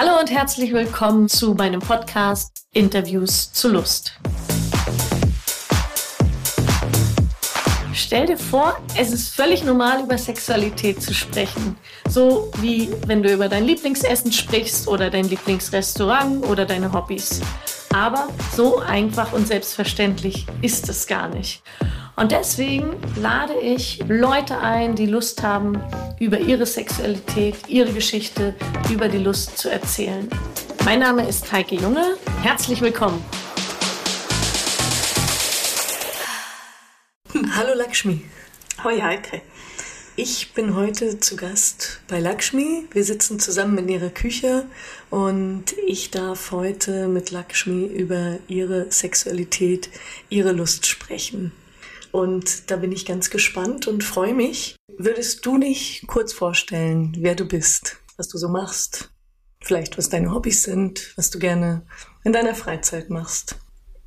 Hallo und herzlich willkommen zu meinem Podcast Interviews zu Lust. Stell dir vor, es ist völlig normal, über Sexualität zu sprechen. So wie wenn du über dein Lieblingsessen sprichst oder dein Lieblingsrestaurant oder deine Hobbys. Aber so einfach und selbstverständlich ist es gar nicht. Und deswegen lade ich Leute ein, die Lust haben, über ihre Sexualität, ihre Geschichte, über die Lust zu erzählen. Mein Name ist Heike Junge. Herzlich willkommen. Hallo Lakshmi. Hoi Heike. Ich bin heute zu Gast bei Lakshmi. Wir sitzen zusammen in ihrer Küche und ich darf heute mit Lakshmi über ihre Sexualität, ihre Lust sprechen. Und da bin ich ganz gespannt und freue mich. Würdest du dich kurz vorstellen, wer du bist, was du so machst? Vielleicht, was deine Hobbys sind, was du gerne in deiner Freizeit machst?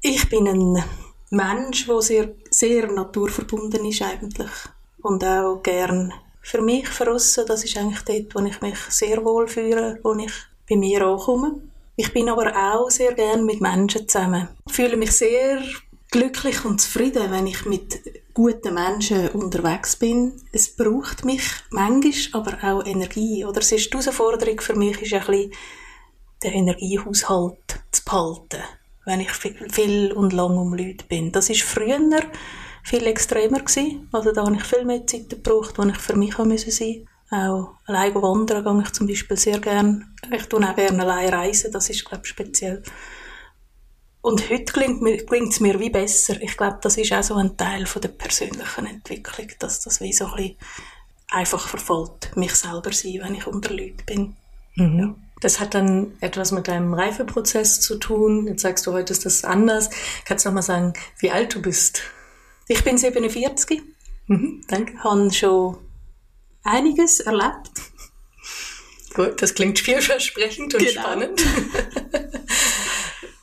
Ich bin ein Mensch, der sehr, sehr naturverbunden ist eigentlich. Und auch gern für mich verrissen. Das ist eigentlich dort, wo ich mich sehr wohl fühle, wo ich bei mir ankomme. Ich bin aber auch sehr gern mit Menschen zusammen. Ich fühle mich sehr glücklich und zufrieden, wenn ich mit guten Menschen unterwegs bin. Es braucht mich manchmal aber auch Energie. Oder es ist die Herausforderung für mich, ist ein bisschen den Energiehaushalt zu behalten, wenn ich viel und lang um Leute bin. Das ist früher viel extremer gewesen. Also da habe ich viel mehr Zeit gebraucht, wo ich für mich sein musste. Auch allein wandern gehe ich zum Beispiel sehr gerne. Ich tue auch gerne allein reisen, das ist, glaube ich, speziell. Und heute klingt es mir wie besser. Ich glaube, das ist auch so ein Teil von der persönlichen Entwicklung, dass das wie so ein bisschen einfach verfolgt, mich selber sein, wenn ich unter Leuten bin. Mhm. Ja. Das hat dann etwas mit deinem Reifeprozess zu tun. Jetzt sagst du, heute ist das anders. Kannst du noch mal sagen, wie alt du bist? Ich bin 47. Mhm, danke. Habe schon einiges erlebt. Gut, das klingt vielversprechend und genau. spannend.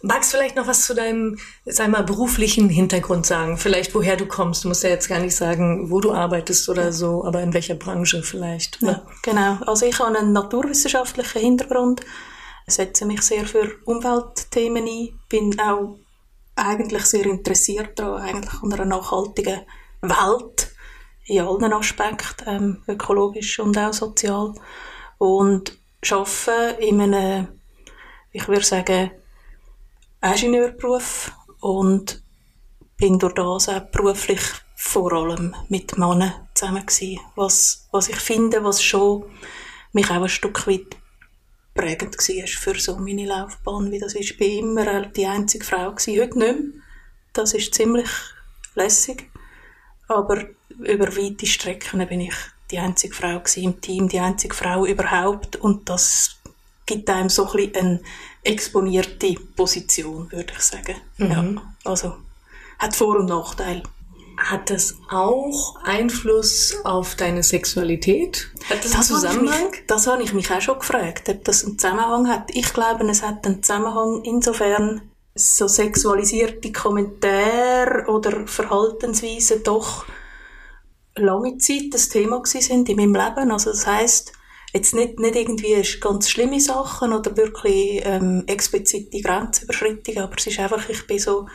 Magst du vielleicht noch was zu deinem, sag mal, beruflichen Hintergrund sagen? Vielleicht woher du kommst. Du musst ja jetzt gar nicht sagen, wo du arbeitest oder so, aber in welcher Branche vielleicht. Ja, genau. Also ich habe einen naturwissenschaftlichen Hintergrund, setze mich sehr für Umweltthemen ein, bin auch eigentlich sehr interessiert daran, eigentlich an einer nachhaltigen Welt in allen Aspekten, ähm, ökologisch und auch sozial. Und arbeite in einem, ich würde sagen, Ingenieurberuf und bin durch das auch beruflich vor allem mit Männern zusammen gewesen. Was, was ich finde, was schon mich auch ein Stück weit prägend war für so meine Laufbahn, wie das ist. Ich bin immer die einzige Frau gewesen, heute nicht mehr. Das ist ziemlich lässig. Aber über weite Strecken bin ich die einzige Frau im Team, die einzige Frau überhaupt. Und das gibt einem so ein bisschen eine exponierte Position, würde ich sagen. Mhm. Ja, also hat Vor- und Nachteile. Hat das auch Einfluss auf deine Sexualität? Hat das, das einen Zusammenhang? Mich, das habe ich mich auch schon gefragt, ob das einen Zusammenhang hat. Ich glaube, es hat einen Zusammenhang insofern, so sexualisierte Kommentare oder Verhaltensweisen doch lange Zeit das Thema sind in meinem Leben. Also das heißt, Jetzt nicht, nicht irgendwie ganz schlimme Sachen oder wirklich ähm, explizite Grenzüberschreitungen, aber es ist einfach, ich bin so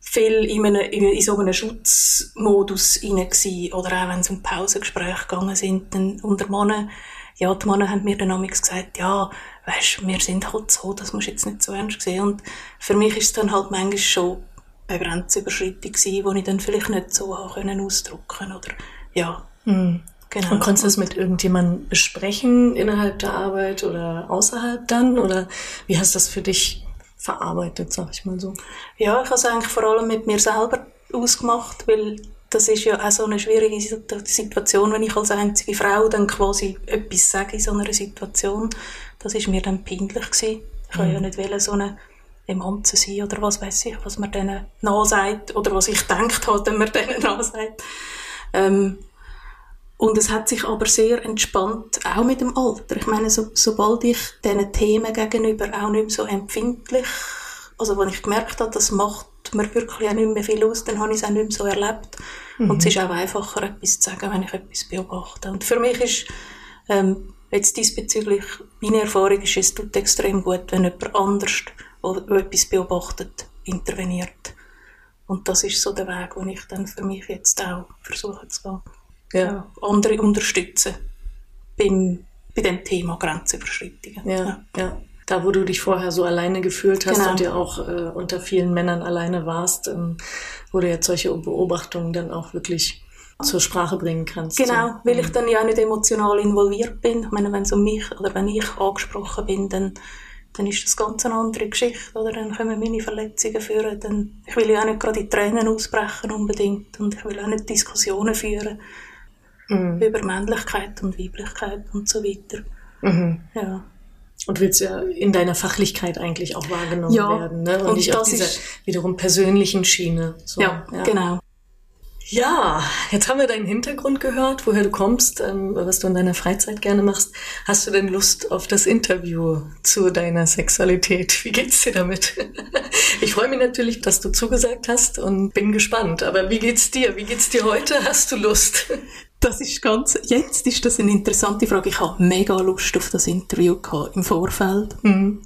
viel in, einem, in so einem Schutzmodus rein gewesen. Oder auch wenn es um Pausengespräche gegangen sind, dann unter Männern, ja, die Männer haben mir dann amigs gesagt, ja, weisst, wir sind halt so, das musst du jetzt nicht so ernst sehen. Und für mich ist es dann halt manchmal schon eine Grenzüberschreitung gewesen, die ich dann vielleicht nicht so ausdrücken oder, ja. Hm. Genau. Und konntest du das mit irgendjemandem besprechen innerhalb der Arbeit oder außerhalb dann? Oder wie hast du das für dich verarbeitet, sag ich mal so? Ja, ich habe es eigentlich vor allem mit mir selber ausgemacht, weil das ist ja auch so eine schwierige Situation, wenn ich als einzige Frau dann quasi etwas sage in so einer Situation. Das ist mir dann peinlich gewesen. Ich mhm. ja nicht wollen, so eine Emanze sein oder was weiß ich, was man denen nachsagt oder was ich denkt habe, wenn man denen nachsagt. Ähm, und es hat sich aber sehr entspannt, auch mit dem Alter. Ich meine, so, sobald ich diesen Themen gegenüber auch nicht mehr so empfindlich, also wenn ich gemerkt habe, das macht mir wirklich auch nicht mehr viel aus, dann habe ich es auch nicht mehr so erlebt. Mhm. Und es ist auch einfacher, etwas zu sagen, wenn ich etwas beobachte. Und für mich ist ähm, Jetzt diesbezüglich, meine Erfahrung ist, es tut extrem gut, wenn jemand anders, der etwas beobachtet, interveniert. Und das ist so der Weg, den ich dann für mich jetzt auch versuche zu gehen. Ja. Andere unterstützen beim, bei dem Thema Grenzüberschreitungen. Ja, ja. Da, wo du dich vorher so alleine gefühlt hast genau. und ja auch äh, unter vielen Männern alleine warst, ähm, wo du jetzt solche Beobachtungen dann auch wirklich zur Sprache bringen kannst. Genau, weil ich dann ja auch nicht emotional involviert bin. Ich meine, wenn es um mich oder wenn ich angesprochen bin, dann dann ist das ganz eine andere Geschichte, oder? Dann können meine Verletzungen führen, dann, ich will ja auch nicht gerade in Tränen ausbrechen unbedingt und ich will auch nicht Diskussionen führen mhm. über Männlichkeit und Weiblichkeit und so weiter. Mhm. Ja. Und willst ja in deiner Fachlichkeit eigentlich auch wahrgenommen ja. werden, ne? Und, und nicht auf dieser wiederum persönlichen Schiene. So, ja, ja, genau. Ja, jetzt haben wir deinen Hintergrund gehört, woher du kommst, ähm, was du in deiner Freizeit gerne machst. Hast du denn Lust auf das Interview zu deiner Sexualität? Wie geht's dir damit? Ich freue mich natürlich, dass du zugesagt hast und bin gespannt. Aber wie geht's dir? Wie geht's dir heute? Hast du Lust? Das ist ganz, jetzt ist das eine interessante Frage. Ich habe mega Lust auf das Interview gehabt, im Vorfeld. Mhm.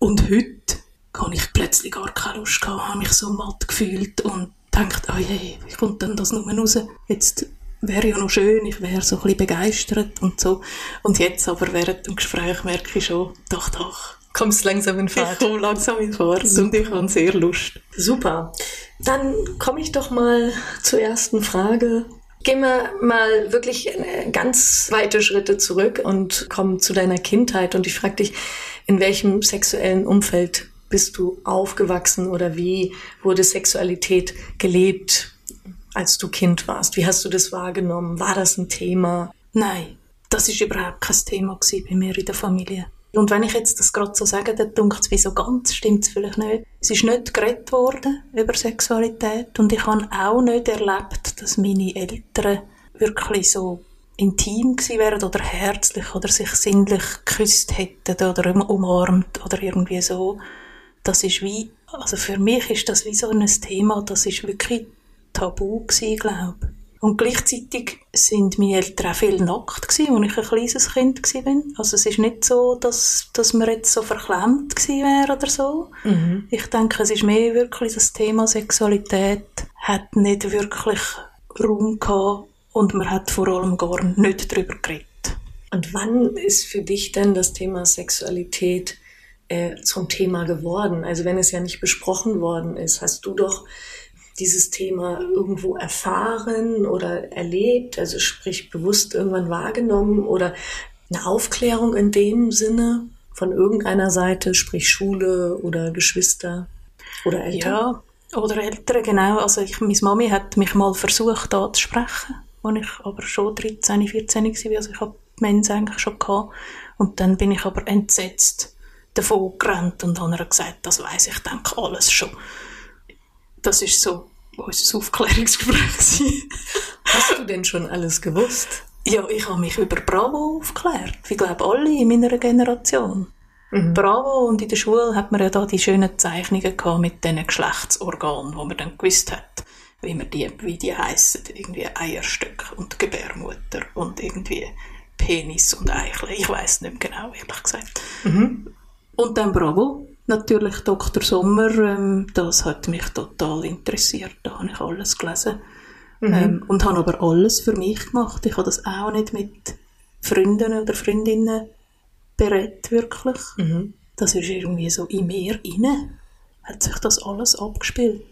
Und heute kann ich plötzlich gar keine Lust gehabt, habe mich so matt gefühlt und denkt, oh je, wie kommt denn das nur raus? Jetzt wäre ja noch schön, ich wäre so ein bisschen begeistert und so. Und jetzt aber während dem Gespräch merke ich schon, doch, doch. Kommst langsam in Fahrt. Ich komme langsam in Fahrt Super. und ich habe sehr Lust. Super. Dann komme ich doch mal zur ersten Frage. Gehen wir mal wirklich ganz weite Schritte zurück und kommen zu deiner Kindheit. Und ich frage dich, in welchem sexuellen Umfeld bist du aufgewachsen oder wie wurde Sexualität gelebt, als du Kind warst? Wie hast du das wahrgenommen? War das ein Thema? Nein, das ist überhaupt kein Thema bei mir in der Familie. Und wenn ich jetzt das gerade so sage, dann denkt es, wieso ganz stimmt es vielleicht nicht. Es ist nicht geredet worden über Sexualität und ich habe auch nicht erlebt, dass meine Eltern wirklich so intim gewesen wären oder herzlich oder sich sinnlich geküsst hätten oder umarmt oder irgendwie so das ist wie, also für mich ist das wie so ein Thema, das ist wirklich tabu gewesen, glaube und gleichzeitig sind meine Eltern auch viel nackt gewesen, als ich ein kleines Kind war. Also es ist nicht so, dass, dass man jetzt so verklemmt gewesen wäre oder so. Mhm. Ich denke, es ist mehr wirklich das Thema Sexualität hat nicht wirklich Raum gehabt und man hat vor allem gar nicht darüber geredet. Und wann ist für dich denn das Thema Sexualität äh, zum Thema geworden? Also wenn es ja nicht besprochen worden ist, hast du doch dieses Thema irgendwo erfahren oder erlebt, also sprich bewusst irgendwann wahrgenommen oder eine Aufklärung in dem Sinne von irgendeiner Seite, sprich Schule oder Geschwister oder Eltern? Ja, oder Eltern, genau. Also ich, meine Mami hat mich mal versucht anzusprechen, als ich aber schon 13, 14 war, also ich habe Mens eigentlich schon gehabt. Und dann bin ich aber entsetzt davon gerannt und habe gesagt, das weiß ich, denke alles schon. Das ist so unser Aufklärungsgespräch. Hast du denn schon alles gewusst? Ja, ich habe mich über Bravo aufgeklärt. Ich glaube, alle in meiner Generation. Mhm. Bravo und in der Schule hat man ja da die schönen Zeichnungen gehabt mit diesen Geschlechtsorganen, wo man dann gewusst hat, wie man die, wie die heissen, irgendwie Eierstöcke und Gebärmutter und irgendwie Penis und Eichel. Ich weiß nicht mehr genau, ehrlich gesagt. Mhm. Und dann Bravo, natürlich Dr. Sommer, ähm, das hat mich total interessiert, da habe ich alles gelesen. Mhm. Ähm, und habe aber alles für mich gemacht. Ich habe das auch nicht mit Freunden oder Freundinnen berät, wirklich. Mhm. Das ist irgendwie so in mir inne, hat sich das alles abgespielt.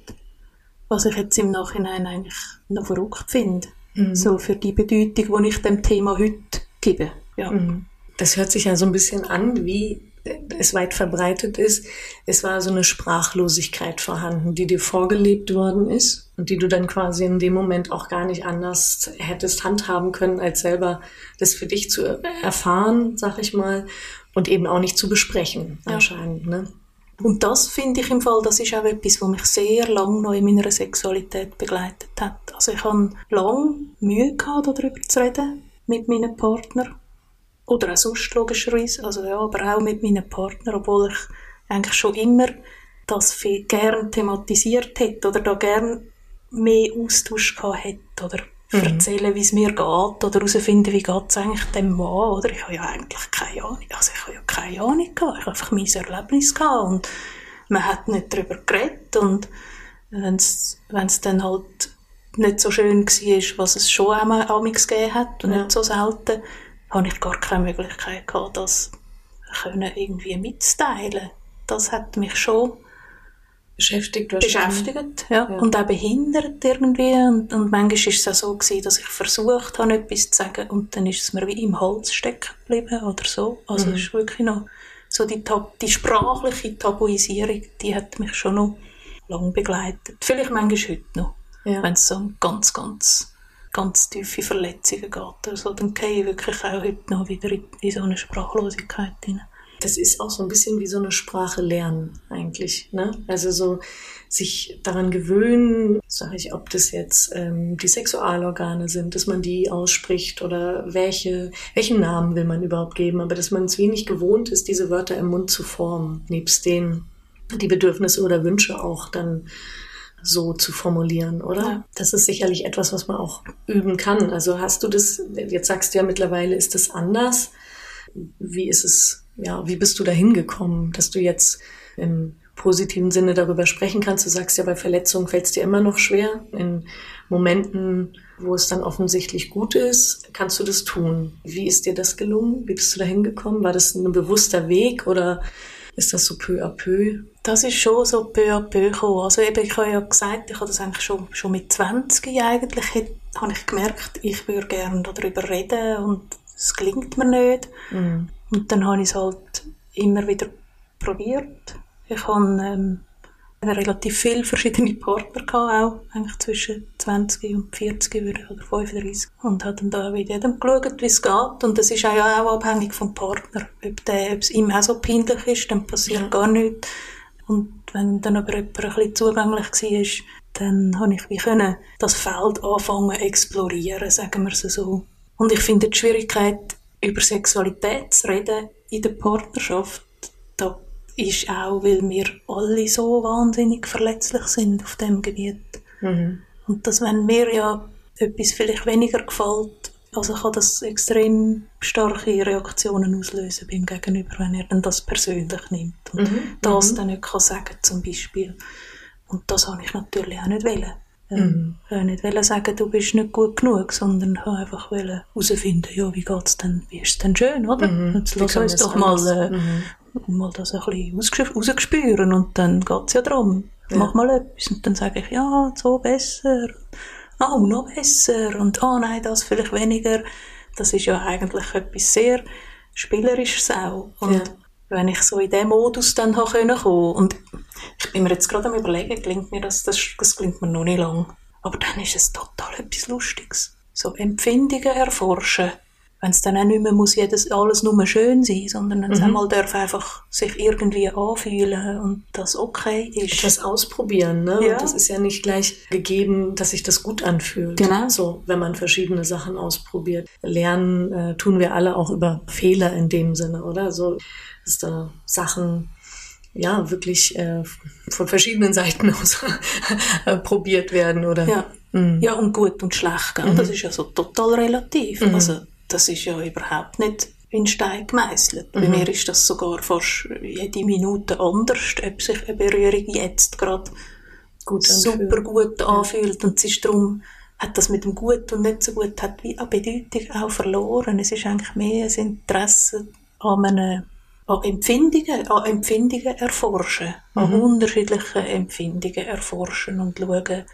Was ich jetzt im Nachhinein eigentlich noch verrückt finde. Mhm. So für die Bedeutung, die ich dem Thema heute gebe. Ja. Mhm. Das hört sich ja so ein bisschen an wie es weit verbreitet ist, es war so eine Sprachlosigkeit vorhanden, die dir vorgelebt worden ist und die du dann quasi in dem Moment auch gar nicht anders hättest handhaben können, als selber das für dich zu erfahren, sag ich mal, und eben auch nicht zu besprechen, ja. anscheinend. Ne? Und das finde ich im Fall, das ist auch etwas, was mich sehr lange noch in meiner Sexualität begleitet hat. Also ich habe lange Mühe gehabt, darüber zu reden mit meinem Partner oder auch sonst logischerweise, also ja, aber auch mit meinem Partner, obwohl ich eigentlich schon immer das viel gern thematisiert hätte oder da gern mehr Austausch gehabt hätte oder mhm. erzählen, wie es mir geht oder herausfinden, wie geht es eigentlich dem Mann, oder? Ich habe ja eigentlich keine Ahnung, also ich habe ja keine Ahnung gehabt, ich habe einfach mein Erlebnis gehabt und man hat nicht darüber geredet und wenn es dann halt nicht so schön war, was es schon einmal gegeben hat und ja. nicht so selten, habe ich gar keine Möglichkeit gehabt, das können irgendwie mitzuteilen. Das hat mich schon beschäftigt, beschäftigt ja. ja. und auch behindert irgendwie und, und manchmal war es auch so gewesen, dass ich versucht habe, etwas zu sagen und dann ist es mir wie im Hals stecken geblieben oder so. Also mhm. es ist wirklich noch so die, die sprachliche Tabuisierung, die hat mich schon noch lange begleitet. Vielleicht manchmal heute noch, ja. wenn es so ganz, ganz ganz tiefe Verletzungen geht. Also dann gehe ich wirklich auch heute noch wieder in, so eine Sprachlosigkeit hinein das ist auch so ein bisschen wie so eine Sprache lernen eigentlich. Ne? Also so sich daran gewöhnen, sage ich, ob das jetzt ähm, die Sexualorgane sind, dass man die ausspricht oder welche, welchen Namen will man überhaupt geben, aber dass man es wenig gewohnt ist, diese Wörter im Mund zu formen, nebst denen die Bedürfnisse oder Wünsche auch dann so zu formulieren, oder? Ja. Das ist sicherlich etwas, was man auch üben kann. Also hast du das, jetzt sagst du ja mittlerweile, ist das anders. Wie ist es ja, wie bist du da hingekommen, dass du jetzt im positiven Sinne darüber sprechen kannst? Du sagst ja, bei Verletzungen fällt es dir immer noch schwer. In Momenten, wo es dann offensichtlich gut ist, kannst du das tun. Wie ist dir das gelungen? Wie bist du da hingekommen? War das ein bewusster Weg oder ist das so peu à peu? Das ist schon so peu à peu gekommen. Also eben, ich habe ja gesagt, ich habe das eigentlich schon, schon mit 20 eigentlich, habe ich gemerkt, ich würde gerne darüber reden und es gelingt mir nicht. Mhm. Und dann habe ich es halt immer wieder probiert. Ich habe ähm, relativ viele verschiedene Partner gehabt, auch eigentlich zwischen 20 und 40 oder 35. Und habe dann da mit jedem geschaut, wie es geht. Und das ist auch, auch abhängig vom Partner. Ob, der, ob es ihm auch so peinlich ist, dann passiert ja. gar nichts. Und wenn dann aber jemand ein bisschen zugänglich war, dann habe ich wie können das Feld anfangen explorieren, sagen wir es so. Und ich finde die Schwierigkeit über Sexualität zu reden in der Partnerschaft, da ist auch, weil wir alle so wahnsinnig verletzlich sind auf dem Gebiet. Mhm. Und dass wenn mir ja etwas vielleicht weniger gefällt, also kann das extrem starke Reaktionen auslösen beim Gegenüber, wenn er dann das persönlich nimmt und mhm. das mhm. dann nicht kann sagen zum Beispiel. Und das habe ich natürlich auch nicht wollen. Ähm, mhm. nicht wollen sagen, du bist nicht gut genug, sondern einfach herausfinden, ja, wie geht's denn, wie ist es denn schön, oder? Mhm. Jetzt lass uns doch mal, äh, mhm. mal das ein bisschen rausgespüren und dann geht's ja darum, ja. mach mal etwas und dann sage ich, ja, so besser, oh, noch besser und oh nein, das vielleicht weniger. Das ist ja eigentlich etwas sehr Spielerisches auch. Und ja. wenn ich so in diesen Modus dann kommen und ich bin mir jetzt gerade am überlegen, klingt mir das, das, das klingt mir noch nicht lang. Aber dann ist es total etwas Lustiges. So Empfindungen erforschen. Wenn es dann auch nicht mehr muss jedes, alles nur schön sein, sondern wenn es mhm. einmal darf einfach sich irgendwie anfühlen und das okay ist. Etwas ausprobieren, ne? Ja. Und das ist ja nicht gleich gegeben, dass sich das gut anfühlt. Genau. So, wenn man verschiedene Sachen ausprobiert. Lernen äh, tun wir alle auch über Fehler in dem Sinne, oder? So, dass da Sachen ja wirklich äh, von verschiedenen Seiten aus äh, probiert werden oder ja. Mhm. ja und gut und schlecht gell? Mhm. das ist ja so total relativ mhm. also das ist ja überhaupt nicht in Stein gemeißelt. Bei mhm. mir ist das sogar fast jede Minute anders, ob sich eine Berührung jetzt gerade gut super gut anfühlt und es ist darum hat das mit dem Gut und nicht so gut hat wie an Bedeutung auch verloren. Es ist eigentlich mehr ein Interesse an einem an Empfindungen, an Empfindungen erforschen, mhm. an unterschiedlichen Empfindungen erforschen und schauen.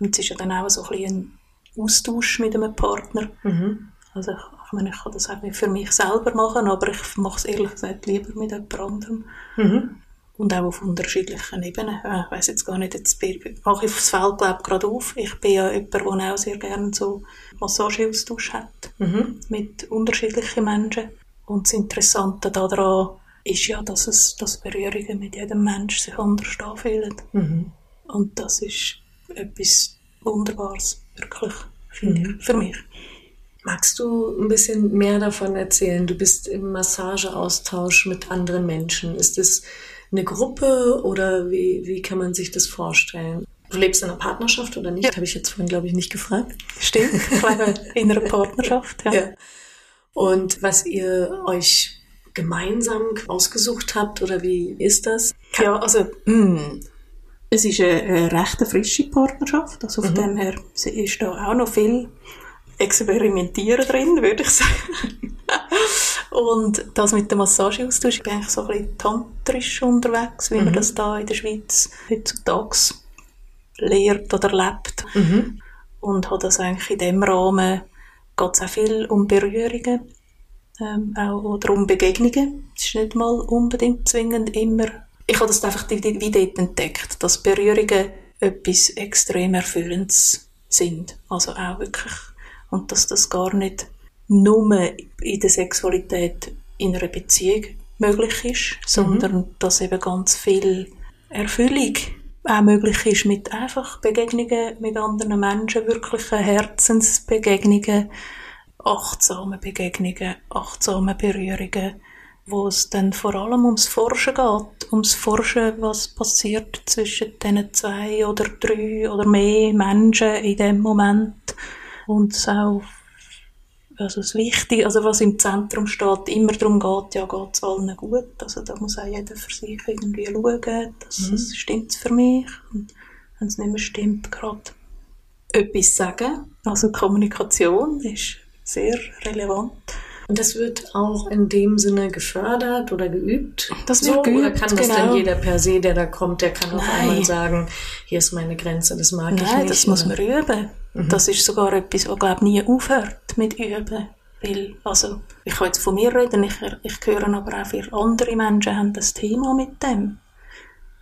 Und es ist ja dann auch so ein, bisschen ein Austausch mit einem Partner. Mhm. Also ich, ich, meine, ich kann das auch nicht für mich selber machen, aber ich mache es ehrlich gesagt lieber mit jemand anderem. Mhm. Und auch auf unterschiedlichen Ebenen. Ich weiß jetzt gar nicht, jetzt mache ich das Feld glaube gerade auf. Ich bin ja jemand, der auch sehr gerne so Massageaustausch hat mhm. mit unterschiedlichen Menschen. Und das Interessante daran ist ja, dass, es, dass Berührungen mit jedem Menschen sich anders anfühlen. Mhm. Und das ist etwas Wunderbares, wirklich, finde mhm. ich, für mich. Magst du ein bisschen mehr davon erzählen? Du bist im Massageaustausch mit anderen Menschen. Ist es eine Gruppe oder wie, wie kann man sich das vorstellen? Du lebst in einer Partnerschaft oder nicht? Ja. Habe ich jetzt vorhin, glaube ich, nicht gefragt. Stimmt, in einer Partnerschaft, ja. ja. Und was ihr euch gemeinsam ausgesucht habt oder wie ist das? Ja, also mh, hm, es ist eine, eine recht frische Partnerschaft, also von mhm. dem her ist da auch noch viel Experimentieren drin, würde ich sagen. Und das mit dem Massageaustausch, ich bin eigentlich so ein bisschen tantrisch unterwegs, wie mhm. man das da in der Schweiz heutzutage lehrt oder lebt. Mhm. Und habe das eigentlich in dem Rahmen, geht es auch viel um Berührungen, ähm, auch oder um Begegnungen. Es ist nicht mal unbedingt zwingend immer. Ich habe das einfach wie dort entdeckt, dass Berührungen etwas extrem Erfüllendes sind. Also auch wirklich. Und dass das gar nicht nur in der Sexualität in einer Beziehung möglich ist, sondern mhm. dass eben ganz viel Erfüllung auch möglich ist mit einfach Begegnungen mit anderen Menschen, wirklichen Herzensbegegnungen, achtsame Begegnungen, achtsame Berührungen, wo es dann vor allem ums Forschen geht, ums Forschen, was passiert zwischen diesen zwei oder drei oder mehr Menschen in dem Moment und es auch also das Wichtige, also was im Zentrum steht, immer darum geht, ja, geht es allen gut. Also da muss auch jeder für sich irgendwie schauen, dass mhm. es stimmt für mich. Und wenn es nicht mehr stimmt, gerade etwas sagen. Also Kommunikation ist sehr relevant. Und das wird auch in dem Sinne gefördert oder geübt? Das wird so, geübt, Oder kann das genau. dann jeder per se, der da kommt, der kann auf einmal sagen, hier ist meine Grenze, das mag Nein, ich nicht? Nein, das muss man üben. Mhm. Das ist sogar etwas, was, glaube nie aufhört mit Üben. Weil, also, ich kann jetzt von mir reden, ich, ich höre aber auch viele andere Menschen haben das Thema mit dem.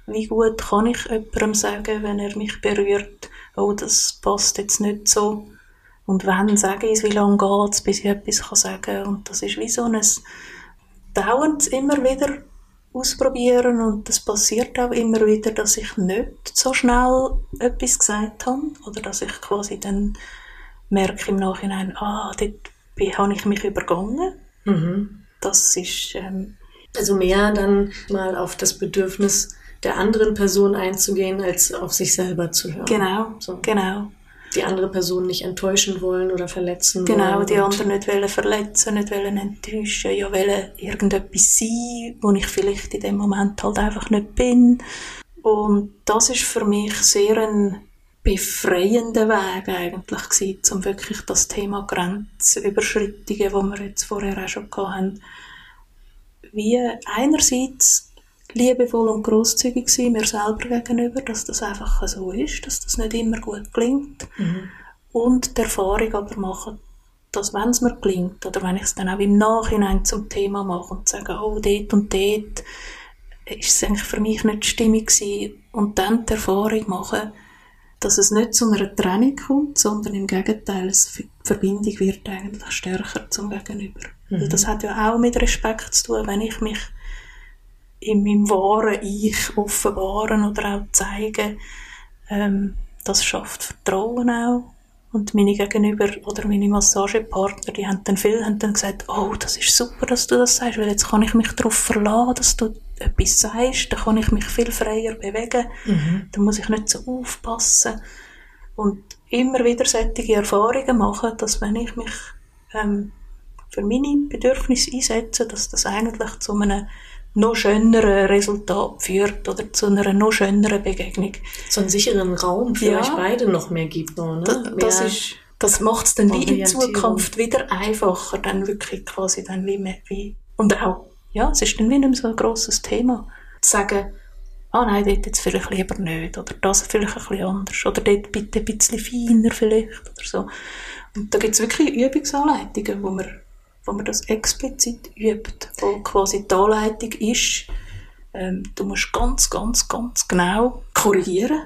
Wie gut kann ich jemandem sagen, wenn er mich berührt, oh, das passt jetzt nicht so und wenn, sage ich es, wie lange geht es, bis ich etwas kann sagen kann. Und das ist wie so ein dauernd immer wieder ausprobieren und das passiert auch immer wieder, dass ich nicht so schnell etwas gesagt habe oder dass ich quasi dann merke im Nachhinein, ah, dort habe ich mich übergangen. Mhm. Das ist... Ähm, also mehr dann mal auf das Bedürfnis der anderen Person einzugehen, als auf sich selber zu hören. Genau, so. genau die andere Person nicht enttäuschen wollen oder verletzen genau, wollen. Genau, die andere nicht wollen verletzen, nicht wollen enttäuschen, ja wollen irgendetwas sein, wo ich vielleicht in dem Moment halt einfach nicht bin. Und das ist für mich sehr ein befreiender Weg eigentlich gewesen, um wirklich das Thema Grenzüberschreitungen, wo wir jetzt vorher auch schon hatten, wie einerseits liebevoll und großzügig sein mir selber gegenüber, dass das einfach so ist, dass das nicht immer gut gelingt. Mhm. Und die Erfahrung aber machen, dass wenn es mir gelingt, oder wenn ich es dann auch im Nachhinein zum Thema mache und sage, oh, dort und dort ist es eigentlich für mich nicht stimmig gewesen, und dann die Erfahrung machen, dass es nicht zu einer Trennung kommt, sondern im Gegenteil, die Verbindung wird eigentlich stärker zum Gegenüber. Mhm. Das hat ja auch mit Respekt zu tun, wenn ich mich in meinem wahren Ich offenbaren oder auch zeigen, ähm, das schafft Vertrauen auch. Und meine Gegenüber oder meine Massagepartner, die haben dann viel haben dann gesagt, oh, das ist super, dass du das sagst, weil jetzt kann ich mich darauf verlassen, dass du etwas sagst, dann kann ich mich viel freier bewegen, mhm. dann muss ich nicht so aufpassen. Und immer wieder solche Erfahrungen machen, dass wenn ich mich ähm, für meine Bedürfnisse einsetze, dass das eigentlich zu einem noch schöneren Resultat führt oder zu einer noch schöneren Begegnung. So einen sicheren Raum für ja. euch beide noch mehr gibt. Noch, ne? das, das, ist, das macht es dann wie in Zukunft wieder einfacher, dann wirklich quasi dann wie mehr, wie, und auch, ja, es ist dann wie nicht mehr so ein grosses Thema, zu sagen, ah nein, dort jetzt vielleicht lieber nicht, oder das vielleicht ein bisschen anders, oder dort bitte ein bisschen feiner vielleicht, oder so. Und da gibt es wirklich Übungsanleitungen, wo man wo man das explizit übt, wo quasi die Anleitung ist, ähm, du musst ganz, ganz, ganz genau korrigieren,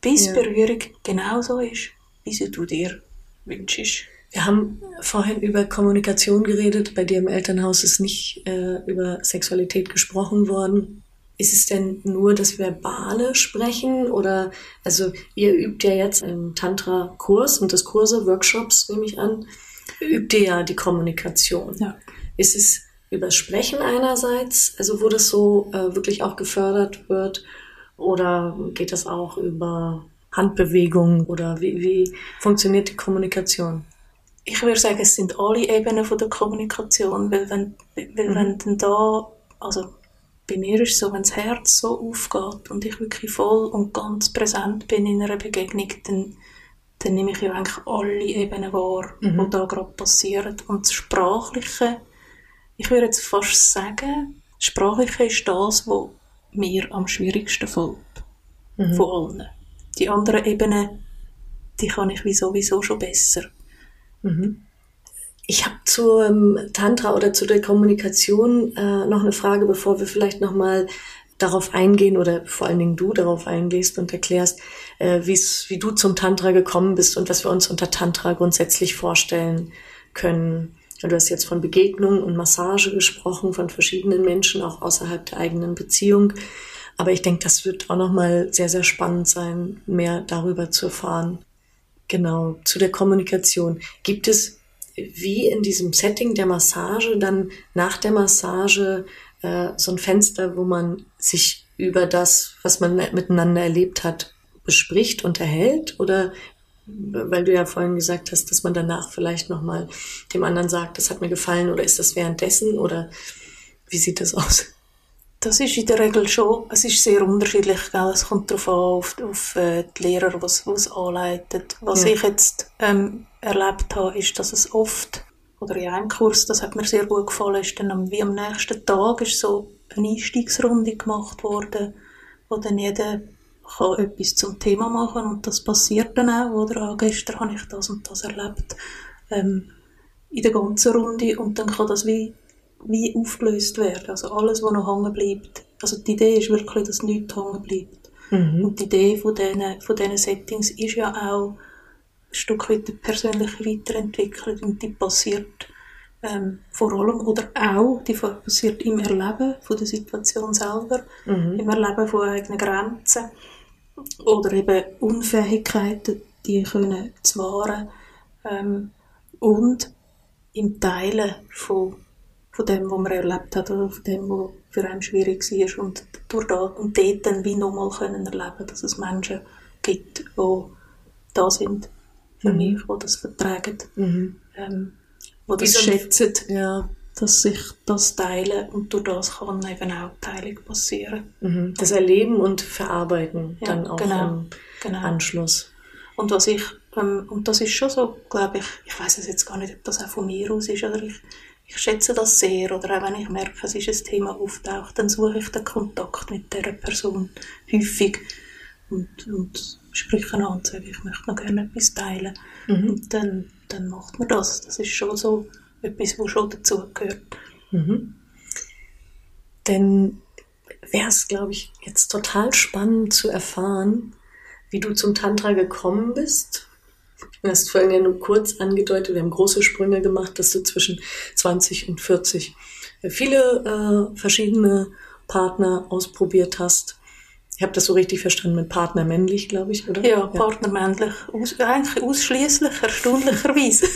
bis ja. Berührung genau so ist, wie sie du dir wünschst. Wir haben vorhin über Kommunikation geredet. Bei dir im Elternhaus ist nicht äh, über Sexualität gesprochen worden. Ist es denn nur das verbale Sprechen oder, also ihr übt ja jetzt einen Tantra-Kurs und das Kurse, Workshops nehme ich an übt ihr ja die Kommunikation. Ja. Ist es über Sprechen einerseits, also wo das so äh, wirklich auch gefördert wird, oder geht das auch über Handbewegungen oder wie, wie funktioniert die Kommunikation? Ich würde sagen, es sind alle Ebenen von der Kommunikation, weil wenn, weil mhm. wenn dann da, also bei mir ist es so, wenn das Herz so aufgeht und ich wirklich voll und ganz präsent bin in einer Begegnung, dann, dann nehme ich ja eigentlich alle Ebenen wahr, mhm. die da gerade passieren. Und das Sprachliche, ich würde jetzt fast sagen, das Sprachliche ist das, was mir am schwierigsten fällt. Mhm. Von allen. Die anderen Ebenen, die kann ich wie sowieso schon besser. Mhm. Ich habe zum ähm, Tantra oder zu der Kommunikation äh, noch eine Frage, bevor wir vielleicht nochmal darauf eingehen oder vor allen Dingen du darauf eingehst und erklärst, äh, wie du zum Tantra gekommen bist und was wir uns unter Tantra grundsätzlich vorstellen können. Du hast jetzt von Begegnung und Massage gesprochen, von verschiedenen Menschen, auch außerhalb der eigenen Beziehung. Aber ich denke, das wird auch nochmal sehr, sehr spannend sein, mehr darüber zu erfahren. Genau, zu der Kommunikation. Gibt es wie in diesem Setting der Massage dann nach der Massage äh, so ein Fenster, wo man sich über das, was man miteinander erlebt hat, bespricht, unterhält? Oder weil du ja vorhin gesagt hast, dass man danach vielleicht nochmal dem anderen sagt, das hat mir gefallen oder ist das währenddessen oder wie sieht das aus? Das ist in der Regel schon, es ist sehr unterschiedlich, gell? es kommt darauf an, auf, auf äh, die Lehrer, was es anleitet. Was ja. ich jetzt ähm, erlebt habe, ist, dass es oft, oder in einem Kurs, das hat mir sehr gut gefallen, ist dann wie am nächsten Tag ist so eine Einstiegsrunde gemacht worden, wo dann jeder kann etwas zum Thema machen und das passiert dann auch, oder ah, gestern habe ich das und das erlebt ähm, in der ganzen Runde und dann kann das wie, wie aufgelöst werden, also alles, was noch hängen bleibt. Also die Idee ist wirklich, dass nichts hängen bleibt. Mhm. Und die Idee von diesen, von diesen Settings ist ja auch Stück weit die persönliche Weiterentwicklung und die passiert ähm, vor allem oder auch, die passiert im Erleben von der Situation selber, mhm. im Erleben von eigenen Grenzen oder eben Unfähigkeiten, die können zu wahren ähm, und im Teilen von, von dem, was man erlebt hat oder von dem, was für einen schwierig war und durch das, und dort dann wie nochmal können erleben, dass es Menschen gibt, die da sind für mhm. mich, die das vertragen, mhm. ähm, die das so schätzen, ja. dass sich das teilen und durch das kann eben auch Teilung passieren. Mhm. Das Erleben und Verarbeiten ja, dann auch genau, im genau. Anschluss. Und was ich, ähm, und das ist schon so, glaube ich, ich weiß es jetzt gar nicht, ob das auch von mir aus ist, oder ich, ich schätze das sehr, oder auch wenn ich merke, es ist ein Thema auftaucht, dann suche ich den Kontakt mit dieser Person häufig und, und spreche an und sage, ich möchte noch gerne etwas teilen. Mhm. Und dann, dann macht man das. Das ist schon so etwas, was schon dazugehört. Mhm. Denn wäre es, glaube ich, jetzt total spannend zu erfahren, wie du zum Tantra gekommen bist. Du hast vorhin ja nur kurz angedeutet, wir haben große Sprünge gemacht, dass du zwischen 20 und 40 viele äh, verschiedene Partner ausprobiert hast. Ich habe das so richtig verstanden mit Partner männlich, glaube ich, oder? Ja, ja. Partner männlich. Aus, eigentlich ausschließlich, erstaunlicherweise.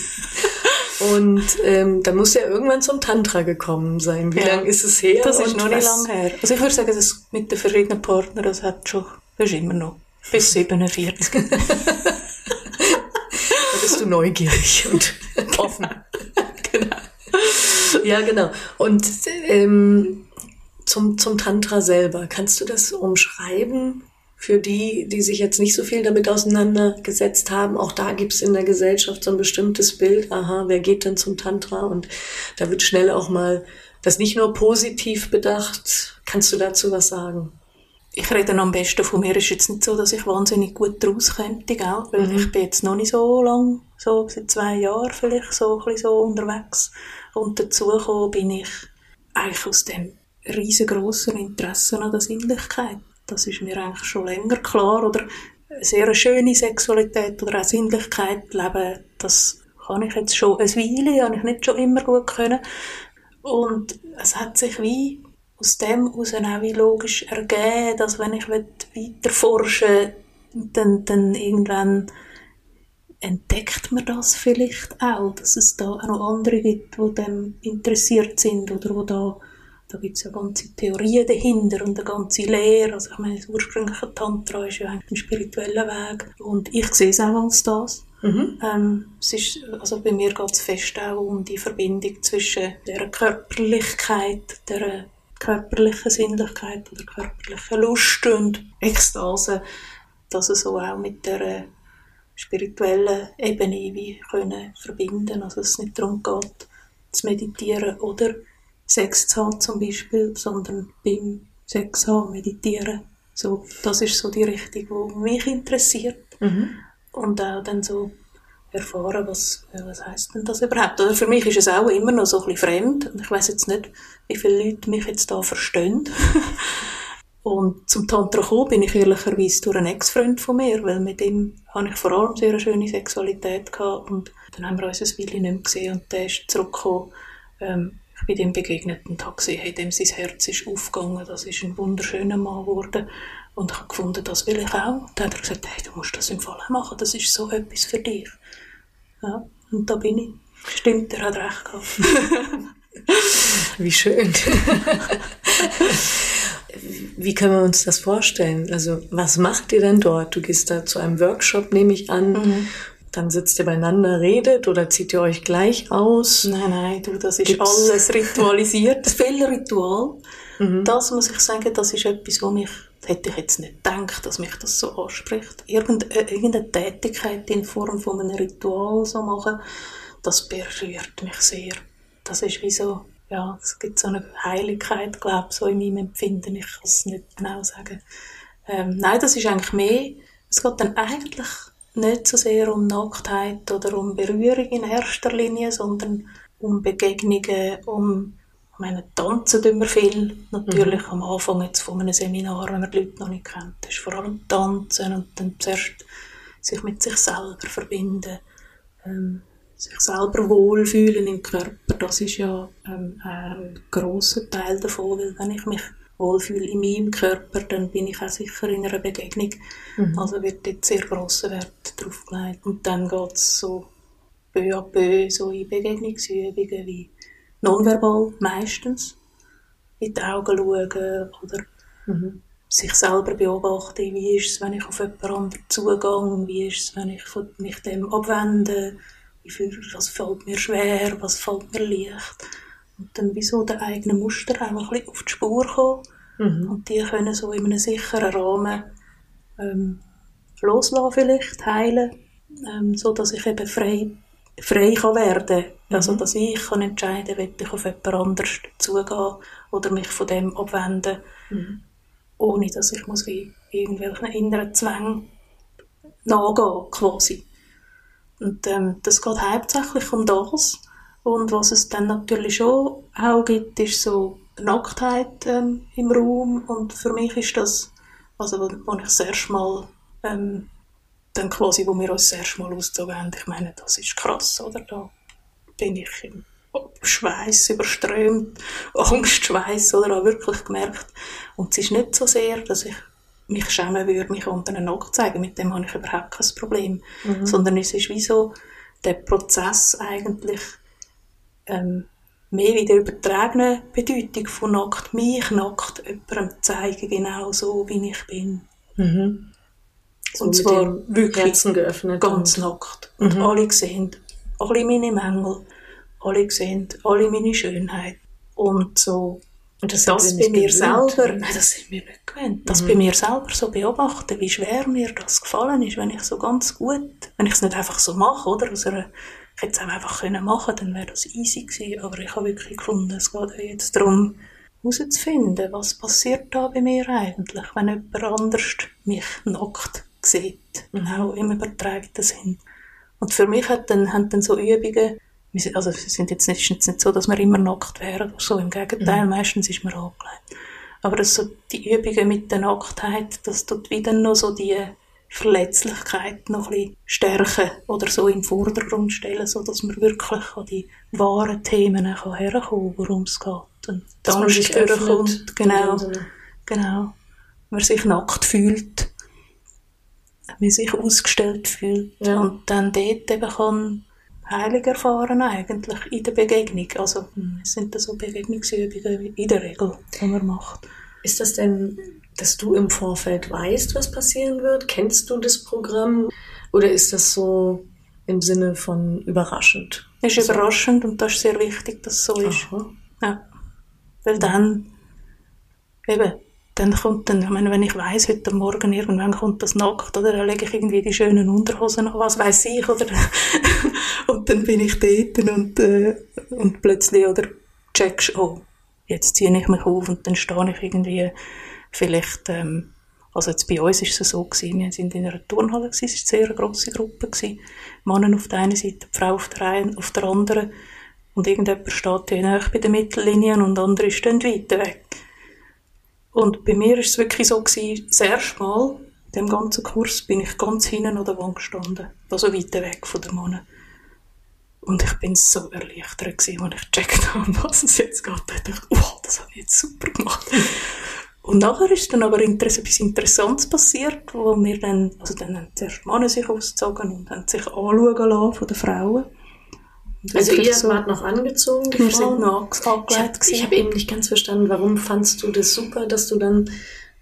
Und ähm, da muss ja irgendwann zum Tantra gekommen sein. Wie ja. lange ist es her? Das ist noch nicht lange her. Also ich würde sagen, das mit den verschiedenen Partnern, das hat schon, das ist immer noch bis 47. da bist du neugierig und offen. genau. Ja, genau. Und ähm, zum, zum Tantra selber. Kannst du das umschreiben für die, die sich jetzt nicht so viel damit auseinandergesetzt haben? Auch da gibt es in der Gesellschaft so ein bestimmtes Bild. Aha, wer geht denn zum Tantra? Und da wird schnell auch mal das nicht nur positiv bedacht. Kannst du dazu was sagen? ich rede am besten von mir. Es ist jetzt nicht so, dass ich wahnsinnig gut daraus könnte, gell? weil mhm. ich bin jetzt noch nicht so lang, so seit zwei Jahren vielleicht so, ein bisschen so unterwegs. Und dazu bin ich eigentlich aus dem riesengroßen Interesse an der Sinnlichkeit. Das ist mir eigentlich schon länger klar. Oder eine sehr schöne Sexualität oder auch Sinnlichkeit leben, das kann ich jetzt schon eine Weile, habe ich nicht schon immer gut können. Und es hat sich wie aus dem heraus wie logisch ergeben, dass wenn ich weiter forschen dann, dann irgendwann entdeckt man das vielleicht auch, dass es da auch noch andere gibt, die dem interessiert sind oder die da da gibt es ja ganze Theorien dahinter und eine ganze Lehre. Also ich meine, das ursprüngliche Tantra ist ja eigentlich ein spiritueller Weg. Und ich sehe es auch als das. Mhm. Ähm, es ist, also bei mir geht es fest auch um die Verbindung zwischen der Körperlichkeit, der körperlichen Sinnlichkeit oder körperlichen Lust und Ekstase, dass es so auch mit der spirituellen Ebene wie können verbinden, also dass es nicht darum geht, zu meditieren oder Sex zu haben zum Beispiel, sondern beim Sex haben meditieren. So, das ist so die Richtung, die mich interessiert. Mhm. Und auch dann so erfahren, was, was heisst denn das überhaupt? Oder für mich ist es auch immer noch so ein bisschen fremd. Und ich weiß jetzt nicht, wie viele Leute mich jetzt da verstehen. und zum Tantra gekommen bin ich ehrlicherweise durch einen Ex-Freund von mir, weil mit ihm habe ich vor allem sehr eine schöne Sexualität gehabt. Und dann haben wir uns ein Weile nicht mehr gesehen und der ist zurückgekommen. Ähm, ich bin ihm begegnet und habe gesehen, hey, dem sein Herz ist aufgegangen, das ist ein wunderschöner Mann geworden. Und ich habe gefunden, das will ich auch. Und dann hat er gesagt, hey, du musst das im Fall machen, das ist so etwas für dich. Ja, und da bin ich. Stimmt, er hat recht gehabt. Wie schön. Wie können wir uns das vorstellen? Also, was macht ihr denn dort? Du gehst da zu einem Workshop, nehme ich an. Mhm. Dann sitzt ihr beieinander, redet oder zieht ihr euch gleich aus? Nein, nein, du, das ist Gibt's? alles ritualisiert. Viel Ritual. Mhm. Das muss ich sagen, das ist etwas, wo mich, hätte ich jetzt nicht gedacht, dass mich das so anspricht. Irgende, irgendeine Tätigkeit in Form von einem Ritual so machen, das berührt mich sehr. Das ist wie so, ja, es gibt so eine Heiligkeit, glaube ich, so in meinem Empfinden. Ich kann es nicht genau sagen. Ähm, nein, das ist eigentlich mehr, es geht dann eigentlich nicht so sehr um Nacktheit oder um Berührung in erster Linie, sondern um Begegnungen, um ich meine, tanzen tun wir viel. Natürlich mhm. am Anfang jetzt von einem Seminar, wenn man die Leute noch nicht kennt, ist vor allem tanzen und dann zuerst sich mit sich selber verbinden, ähm, sich selber wohlfühlen im Körper. Das ist ja ähm, ein grosser Teil davon, weil wenn ich mich wohlfühle in meinem Körper, dann bin ich auch sicher in einer Begegnung. Mhm. Also wird dort sehr grosser Wert drauf gelegt. Und dann geht es so peu à peu so in Begegnungsübungen wie nonverbal meistens in die Augen schauen oder mhm. sich selber beobachten, wie ist es, wenn ich auf jemand anderen zugehe, wie ist es, wenn ich mich dem abwende, was fällt mir schwer, was fällt mir leicht. Und dann wie so der eigene Muster auch ein bisschen auf die Spur kommen mhm. und die können so in einem sicheren Rahmen ähm, loslassen vielleicht, heilen, ähm, so dass ich eben frei frei kann werden kann. Also, mhm. dass ich kann entscheiden kann, will ich auf jemand anderes zugehen oder mich von dem abwenden, mhm. ohne dass ich muss wie irgendwelchen inneren Zwängen nachgehen, quasi. Und ähm, das geht hauptsächlich um das. Und was es dann natürlich schon auch gibt, ist so Nacktheit ähm, im Raum. Und für mich ist das, also, als ich das erste Mal ähm, dann quasi, wo wir uns das erste Mal ausgezogen haben, ich meine, das ist krass, oder? Da bin ich im Schweiß überströmt, Angstschweiß, oder? Auch wirklich gemerkt. Und es ist nicht so sehr, dass ich mich schämen würde, mich unter einen Nackt zeigen. Mit dem habe ich überhaupt kein Problem. Mhm. Sondern es ist wie so der Prozess eigentlich, ähm, mehr wie der übertragene Bedeutung von nackt, mich nackt jemandem zeigen, genau so, wie ich bin. Mhm. So und zwar wirklich Herzen geöffnet ganz nackt. Und mhm. alle sehen alle meine Mängel, alle sehen alle meine Schönheit. Und so, und das, das bei mir gewöhnt. selber, nein, das sind wir nicht gewöhnt, das mhm. bei mir selber so beobachten, wie schwer mir das gefallen ist, wenn ich so ganz gut, wenn ich es nicht einfach so mache, oder? Aus einer, ich hätte es auch einfach können machen dann wäre das easy gewesen, aber ich habe wirklich gefunden, es geht jetzt darum, herauszufinden, was passiert da bei mir eigentlich, wenn jemand anders mich nackt sieht, mhm. auch im übertragenen Sinn. Und für mich hat dann, haben dann so Übungen, also es sind jetzt nicht, jetzt nicht so, dass wir immer nackt wären, so im Gegenteil, mhm. meistens ist man angelegt. Aber das so die Übungen mit der Nacktheit, das tut wieder noch so die Verletzlichkeit noch ein bisschen stärken oder so im Vordergrund stellen, so dass man wirklich an die wahren Themen herkommen kann, worum es geht. Und dass man sich öffnet. Genau, genau. Man sich nackt fühlt man sich ausgestellt fühlt. Ja. Und dann dort eben kann heilig erfahren eigentlich in der Begegnung. Also es sind so Begegnungsübungen in der Regel, die man macht. Ist das denn, dass du im Vorfeld weißt, was passieren wird? Kennst du das Programm? Oder ist das so im Sinne von überraschend? Es ist überraschend und das ist sehr wichtig, dass es so ist. Aha. Ja. Weil dann, eben, dann kommt dann, ich meine, wenn ich weiß heute Morgen irgendwann kommt das nackt, oder dann lege ich irgendwie die schönen Unterhosen an, was weiß ich, oder und dann bin ich dort und, äh, und plötzlich, oder checkst, oh, jetzt ziehe ich mich auf und dann stehe ich irgendwie vielleicht, ähm, also jetzt bei uns ist es so gewesen, wir sind in einer Turnhalle gewesen, es war eine sehr grosse Gruppe gewesen, Männer auf der einen Seite, die Frau auf der, einen, auf der anderen und irgendjemand steht ja nahe bei der Mittellinie und andere stehen weiter weg. Und bei mir ist es wirklich so gewesen, das erste Mal in dem ganzen Kurs bin ich ganz hinten an der Wand gestanden, also weiter weg von der Mann. Und ich bin so erleichtert als ich gecheckt habe, was es jetzt geht. Da dachte ich, wow, das habe ich jetzt super gemacht. Und nachher ist dann aber etwas Interessantes passiert, wo wir dann, also dann haben zuerst Männer sich ausgezogen und haben sich anschauen lassen von den Frauen. Also ihr so, wart noch angezogen, die Wir Frauen? sind noch angekleidet. Ich habe hab eben nicht ganz verstanden, warum fandst du das super, dass du dann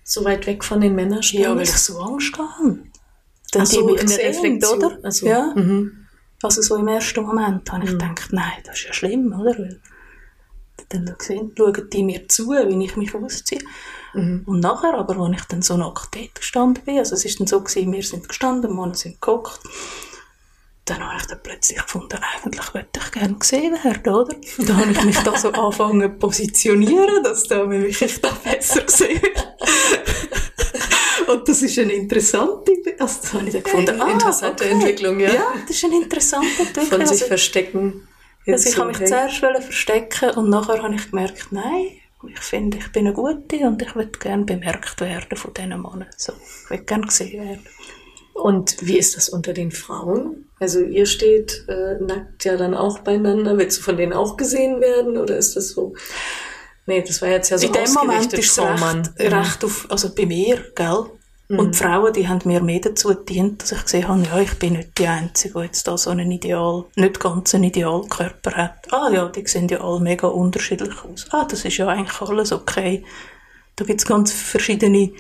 so weit weg von den Männern standest? Ja, weil ich so Angst hatte. Dann so, die mich in der Reflexion, oder? Also, ja. Mhm. Also so im ersten Moment habe ich mhm. gedacht, nein, das ist ja schlimm, oder? Weil dann gesehen, schauen die mir zu, wie ich mich ausziehe. Mhm. Und nachher, aber, als ich dann so nackt dort gestanden bin, also es ist dann so gewesen, wir sind gestanden, die Männer sind gekocht, dann habe ich dann plötzlich gefunden, eigentlich möchte ich gerne gesehen werden, oder? Und dann habe ich mich da so angefangen zu positionieren, dass da mich wirklich da besser gesehen Und das ist eine interessante, also das habe ich dann gefunden, ah, interessante okay. Entwicklung, ja. Ja, das ist eine interessante Entwicklung. Von sich also, verstecken. Also ich habe mich zuerst verstecken und nachher habe ich gemerkt, nein, ich finde, ich bin eine Gute und ich würde gerne bemerkt werden von diesen Männern. So, ich würde gerne gesehen werden. Und wie ist das unter den Frauen? Also ihr steht äh, nackt ja dann auch beieinander. Willst du von denen auch gesehen werden oder ist das so? Nee, das war jetzt ja so In dem Moment ist es recht, recht auf, also bei mir, gell? Mhm. Und die Frauen, die haben mir mehr dazu gedient, dass ich gesehen habe, ja, ich bin nicht die Einzige, die jetzt da so einen Ideal, nicht ganz einen Idealkörper hat. Ah ja, die sehen ja alle mega unterschiedlich aus. Ah, das ist ja eigentlich alles okay. Da gibt es ganz verschiedene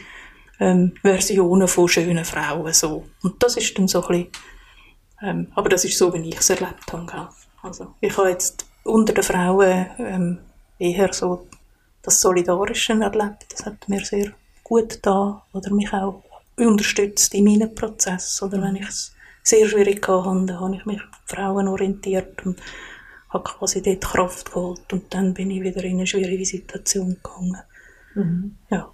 ähm, Versionen von schönen Frauen. So. Und das ist dann so ein bisschen, ähm, aber das ist so, wie ich es erlebt habe. Also, ich habe jetzt unter den Frauen ähm, eher so das Solidarische erlebt. Das hat mir sehr gut da oder mich auch unterstützt in meinem Prozess. Oder wenn ich es sehr schwierig hatte, dann habe ich mich auf Frauen orientiert und habe quasi dort Kraft geholt und dann bin ich wieder in eine schwierige Situation gegangen. Mhm. Ja.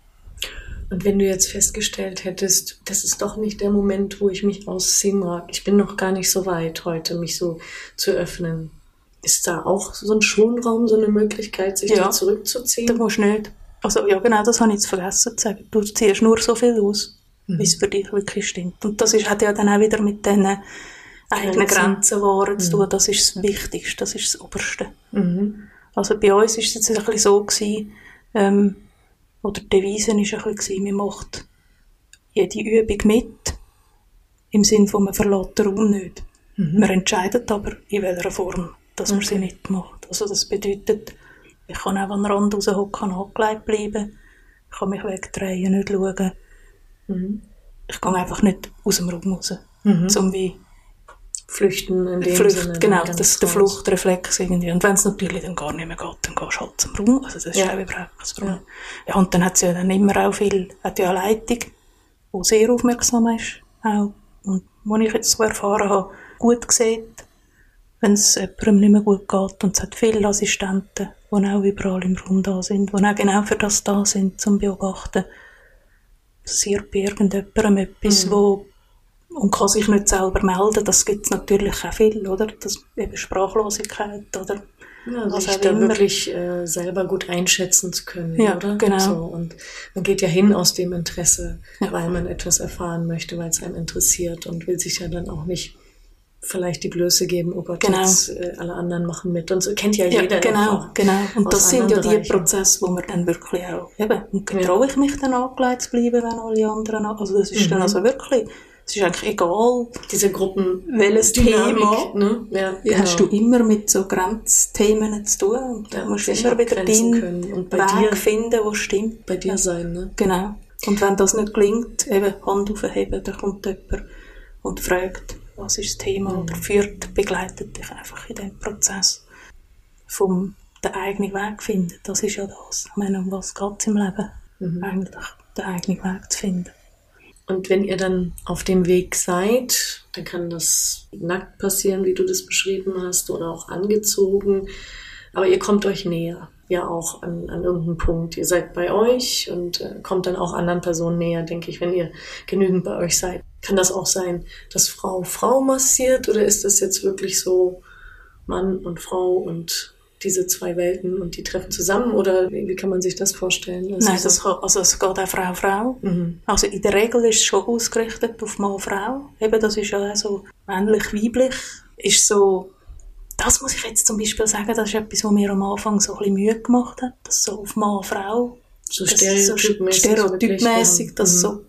Und wenn du jetzt festgestellt hättest, das ist doch nicht der Moment, wo ich mich ausziehen mag, ich bin noch gar nicht so weit heute, mich so zu öffnen. Ist da auch so ein Schonraum, so eine Möglichkeit, sich ja, da zurückzuziehen? Da musst du nicht. Also ja, genau, das habe ich jetzt vergessen zu sagen. Du ziehst nur so viel aus, mhm. wie es für dich wirklich stimmt. Und das ist, hat ja dann auch wieder mit diesen eigenen Grenzen wahren mhm. zu tun. Das ist das Wichtigste, das ist das Oberste. Mhm. Also bei uns ist es jetzt ein bisschen so gewesen, ähm, oder die Devise war ein bisschen, man macht jede Übung mit, im Sinne von, man verlässt den Raum nicht. Mhm. Man entscheidet aber, in welcher Form, dass man okay. sie nicht macht. Also das bedeutet, ich kann auch an den Rand raushocken, angelegt bleiben, ich kann mich wegdrehen, nicht schauen. Mhm. Ich gehe einfach nicht aus dem Raum raus. Mhm. Zum wie Flüchten in dem Flucht, Sinne. Genau, das ist der Fluchtreflex irgendwie. Und wenn es natürlich dann gar nicht mehr geht, dann gehst du halt zum Raum. Also das ist ja. auch überhaupt Problem. Ja. ja, und dann hat es ja dann immer auch viel, hat ja eine Leitung, die sehr aufmerksam ist, auch. Und was ich jetzt so erfahren habe, gut sieht, wenn es jemandem nicht mehr gut geht. Und es hat viele Assistenten, die auch überall im Raum da sind, die auch genau für das da sind, zum Beobachten. Passiert bei irgendjemandem etwas, mhm. wo und kann sich nicht selber melden. Das gibt es natürlich auch viel, oder? Das eben Sprachlosigkeit oder ja, also sich da wirklich äh, selber gut einschätzen zu können, ja, oder? Genau. So, und man geht ja hin aus dem Interesse, ja. weil man etwas erfahren möchte, weil es einem interessiert und will sich ja dann auch nicht vielleicht die Blöße geben, oh Gott, genau. jetzt, äh, alle anderen machen mit und so kennt ja jeder. Ja, genau, genau. Und das sind ja die Prozesse, wo man dann wirklich auch, eben, und traue ich mich dann angelegt zu bleiben, wenn alle anderen, also das ist mhm. dann also wirklich es ist eigentlich egal, diese Gruppen, welches Thema, ne? ja, genau. hast du immer mit so Grenzthemen zu tun und ja, du musst immer wieder deinen Weg dir, finden, der stimmt. Bei dir sein, ne? Genau. Und wenn das nicht gelingt, eben Hand aufheben, dann kommt jemand und fragt, was ist das Thema mhm. oder führt, begleitet dich einfach in dem Prozess vom den eigenen Weg finden. Das ist ja das. Ich meine, um was geht es im Leben? Mhm. Eigentlich den eigenen Weg zu finden. Und wenn ihr dann auf dem Weg seid, dann kann das nackt passieren, wie du das beschrieben hast, oder auch angezogen. Aber ihr kommt euch näher, ja auch an, an irgendeinen Punkt. Ihr seid bei euch und äh, kommt dann auch anderen Personen näher, denke ich, wenn ihr genügend bei euch seid. Kann das auch sein, dass Frau Frau massiert oder ist das jetzt wirklich so Mann und Frau und diese zwei Welten und die treffen zusammen oder wie, kann man sich das vorstellen? Also Nein, das also es geht auch Frau-Frau. Mhm. Also in der Regel ist es schon ausgerichtet auf Mann-Frau. Eben, das ist ja auch so männlich-weiblich. Ist so, das muss ich jetzt zum Beispiel sagen, das ist etwas, was mir am Anfang so ein bisschen Mühe gemacht hat, dass so auf Mann-Frau so stereotypmäßig, so stereotypmäßig dass mhm. so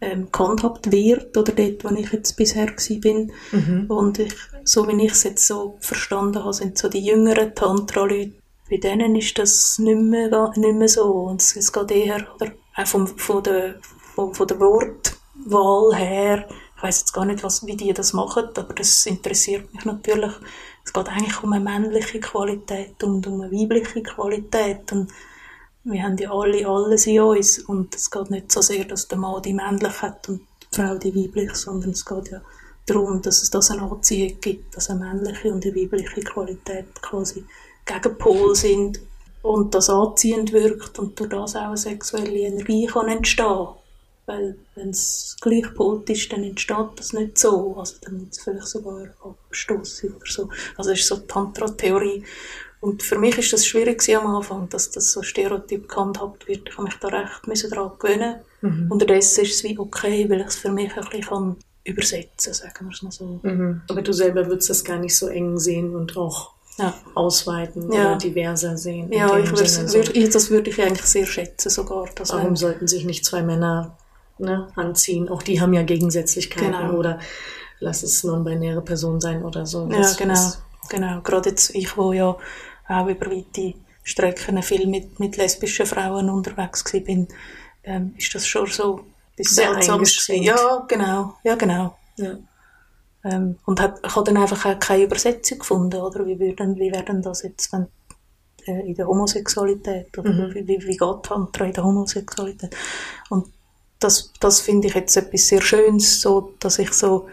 ähm, gehandhabt wird oder dort, wo ich jetzt bisher bin. Mhm. Und ich, so wie ich es jetzt so verstanden habe, sind so die jüngeren Tantra-Leute, bei denen ist das nicht mehr, nicht mehr so. Und es, es geht eher, oder auch vom, von, der, von, von der Wortwahl her, ich weiß jetzt gar nicht, was, wie die das machen, aber das interessiert mich natürlich. Es geht eigentlich um eine männliche Qualität und um eine weibliche Qualität. Und wir haben ja alle alles in uns. Und es geht nicht so sehr, dass der Mann die Männlichkeit und die Frau die weibliche, sondern es geht ja darum, dass es das eine Anziehung gibt, dass eine männliche und eine weibliche Qualität quasi Gegenpol sind und das anziehend wirkt und durch das auch eine sexuelle Energie kann entstehen. Weil wenn es gleichpolt ist, dann entsteht das nicht so, also dann wird es vielleicht sogar abstoßen oder so. Also das ist so Tantra-Theorie und für mich ist das schwierig am Anfang, dass das so stereotyp gehandhabt wird. Ich habe mich da recht müssen daran gewöhnen. Mhm. Unterdessen ist es wie okay, weil ich es für mich ein bisschen kann übersetzen, sagen wir es mal so. Mhm. Aber du selber würdest das gar nicht so eng sehen und auch ja. ausweiten ja. oder diverser sehen. Ja, ich so. würd, das würde ich eigentlich sehr schätzen sogar. Warum sollten sich nicht zwei Männer ne, anziehen? Auch die haben ja Gegensätzlichkeiten genau. oder lass es non-binäre Person sein oder so. Das, ja, genau. Genau, gerade jetzt ich, wo ja auch über weite Strecken viel mit, mit lesbischen Frauen unterwegs bin, ähm, ist das schon so etwas Seltsames Ja, genau, ja, genau. Ja. Ähm, und hat, ich habe dann einfach auch keine Übersetzung gefunden, oder? Wie, würden, wie werden das jetzt, wenn, äh, in der Homosexualität, oder mhm. wie, wie, wie geht Tantra in der Homosexualität? Und das, das finde ich jetzt etwas sehr Schönes, so, dass ich so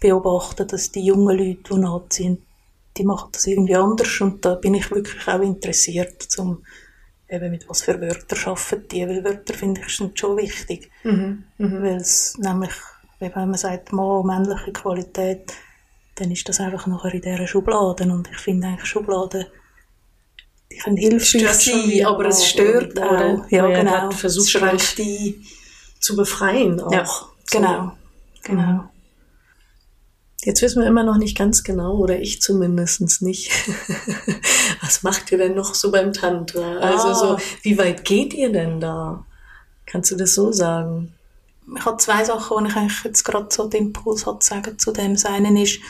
beobachte, dass die jungen Leute, die nachziehen, die machen das irgendwie anders und da bin ich wirklich auch interessiert, zum eben mit was für Wörter arbeiten die, weil Wörter finde ich sind schon wichtig, mhm. Mhm. weil es nämlich, wenn man sagt, Mann, männliche Qualität, dann ist das einfach nachher in dieser Schublade und ich finde eigentlich Schubladen die können hilfreich sein, aber es stört auch. Oder? Ja, ja genau. Versucht die zu befreien auch. Ja, genau, so. genau. Mhm. Jetzt wissen wir immer noch nicht ganz genau, oder ich zumindest nicht. Was macht ihr denn noch so beim Tantra? Also ah. so, wie weit geht ihr denn da? Kannst du das so sagen? Ich habe zwei Sachen, die ich eigentlich jetzt gerade so den Impuls habe zu sagen zu dem. Das eine ist,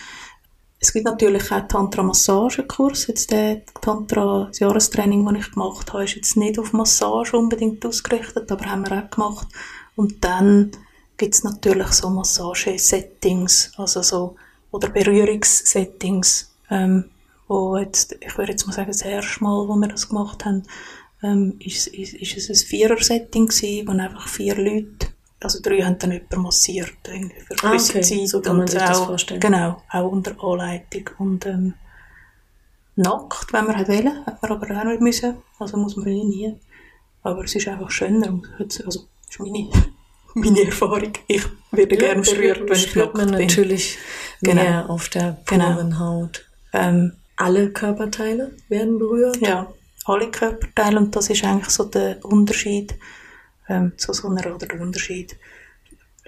es gibt natürlich auch Tantra-Massagekurs. Jetzt der Tantra, das Jahrestraining, das ich gemacht habe, ist jetzt nicht auf Massage unbedingt ausgerichtet, aber haben wir auch gemacht. Und dann gibt es natürlich so Massage-Settings, also so oder Berührungssettings, ähm, wo jetzt, ich würde jetzt mal sagen, das erste Mal, wo wir das gemacht haben, ähm, ist, ist, ist es ein Vierer-Setting gewesen, wo einfach vier Leute, also drei haben dann jemanden massiert, irgendwie für ah, okay. Zeit. So kann man sich auch, das vorstellen. Genau, auch unter Anleitung und, ähm, nackt, wenn man wollte, hat man aber auch nicht müssen, also muss man eh nie. Aber es ist einfach schöner, also, ist meine meine Erfahrung. Ich werde ja, gerne berührt, wenn ich nackt man bin. natürlich genau. mehr auf der puren genau. Haut. Ähm, alle Körperteile werden berührt? Ja, alle Körperteile und das ist eigentlich so der Unterschied ähm, zu so einer oder der Unterschied.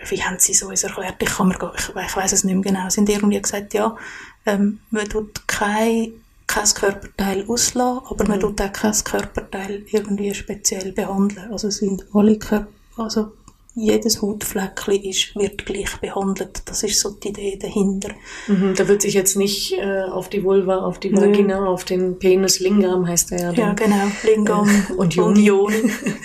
Wie haben sie so uns erklärt? Ich, kann mir, ich, ich weiß es nicht mehr genau. Sie haben irgendwie gesagt, ja, ähm, man tut kein, kein Körperteil auslassen, aber mhm. man tut auch kein Körperteil irgendwie speziell behandeln. Also sind alle Körper, also jedes Hautfleckchen ist, wird gleich behandelt. Das ist so die Idee dahinter. Mhm, da wird sich jetzt nicht äh, auf die Vulva, auf die Vagina, Nö. auf den Penis, Lingam heißt der ja. Ja, genau. Lingam und Joni.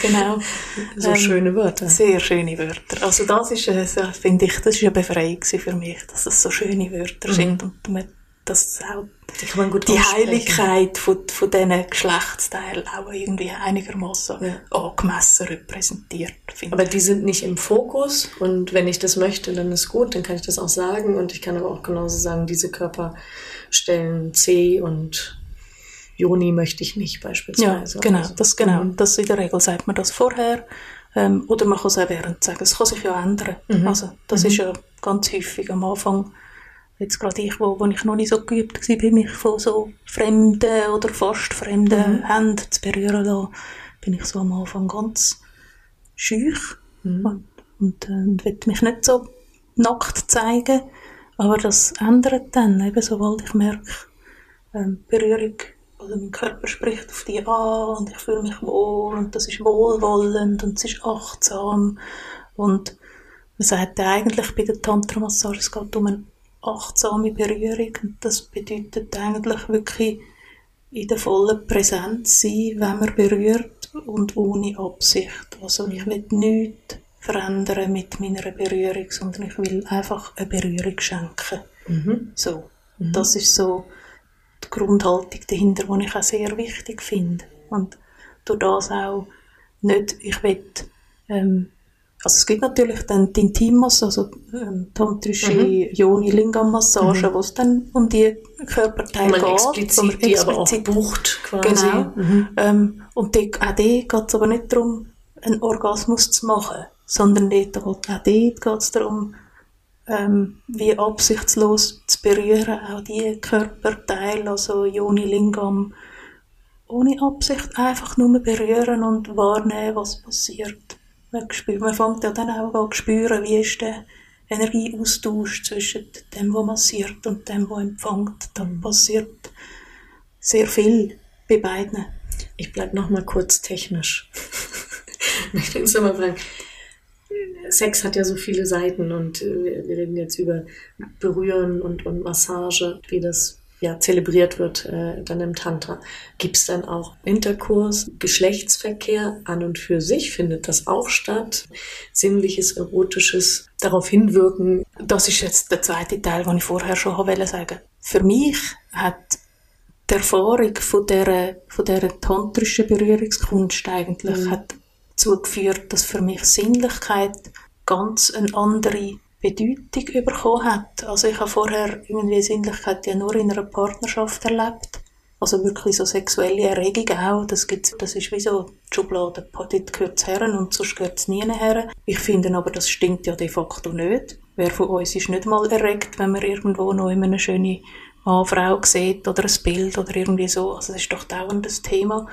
Genau. so ähm, schöne Wörter. Sehr schöne Wörter. Also das ist, äh, finde ich, das ist eine Befreiung für mich, dass es so schöne Wörter mhm. sind und man das auch die, die Heiligkeit von, von diesen Geschlechtsteilen auch irgendwie einigermaßen ja. angemessen repräsentiert. Aber die sind nicht im Fokus und wenn ich das möchte, dann ist gut, dann kann ich das auch sagen und ich kann aber auch genauso sagen, diese Körperstellen C und Joni möchte ich nicht beispielsweise. Ja, genau, also, das, genau. Mhm. Das in der Regel sagt man das vorher. Ähm, oder man kann es auch während sagen. Es kann sich ja ändern. Mhm. Also, das mhm. ist ja ganz häufig am Anfang jetzt gerade ich, wo, wo ich noch nicht so geübt war, bin, mich von so fremden oder fast fremden mhm. Händen zu berühren lassen, bin ich so am Anfang ganz schüch mhm. und, und, äh, und will mich nicht so nackt zeigen, aber das ändert dann, eben sobald ich merke, ähm, Berührung oder mein Körper spricht auf die an und ich fühle mich wohl und das ist wohlwollend und es ist achtsam und man sagt eigentlich bei der Tantra-Massage, es geht um einen achtsame Berührung. Und das bedeutet eigentlich wirklich in der vollen Präsenz sein, wenn man berührt und ohne Absicht. Also ich will nichts verändern mit meiner Berührung, sondern ich will einfach eine Berührung schenken. Mhm. So. Mhm. Das ist so die Grundhaltung dahinter, die ich auch sehr wichtig finde. Und durch das auch nicht, ich will ähm, also es gibt natürlich dann die Intimmassage, also ähm, tantrische mhm. Yoni-Lingam-Massage, mhm. wo es dann um die Körperteile geht. Explizit, wo man explizit, die aber auch bucht quasi. Genau. Mhm. Ähm, und die, auch dort geht es aber nicht darum, einen Orgasmus zu machen, sondern dort, auch dort geht es darum, ähm, wie absichtslos zu berühren, auch die Körperteile, also Yoni-Lingam, ohne Absicht einfach nur berühren und wahrnehmen, was passiert. Man, spürt, man fängt ja dann auch an zu spüren, wie ist der Energieaustausch zwischen dem, was massiert und dem, was empfängt. Da passiert sehr viel bei beiden. Ich bleibe noch mal kurz technisch. ich will es mal fragen. Sex hat ja so viele Seiten und äh, wir reden jetzt über Berühren und, und Massage, wie das ja, zelebriert wird äh, dann im Tantra. Gibt es dann auch Interkurs, Geschlechtsverkehr an und für sich? Findet das auch statt? Sinnliches, erotisches, darauf hinwirken? Das ist jetzt der zweite Teil, den ich vorher schon wollte sagen. Für mich hat die Erfahrung von dieser, von dieser tantrischen Berührungskunst eigentlich mhm. hat dazu geführt, dass für mich Sinnlichkeit ganz eine andere Bedeutung bekommen hat. Also ich habe vorher irgendwie Sinnlichkeit ja nur in einer Partnerschaft erlebt. Also wirklich so sexuelle Erregung auch. Das gibt's, das ist wie so die Schublade. Dort gehört es her und sonst gehört es nie her. Ich finde aber, das stimmt ja de facto nicht. Wer von uns ist nicht mal erregt, wenn man irgendwo noch immer eine schöne Mann, Frau sieht oder ein Bild oder irgendwie so. Also das ist doch dauernd das Thema.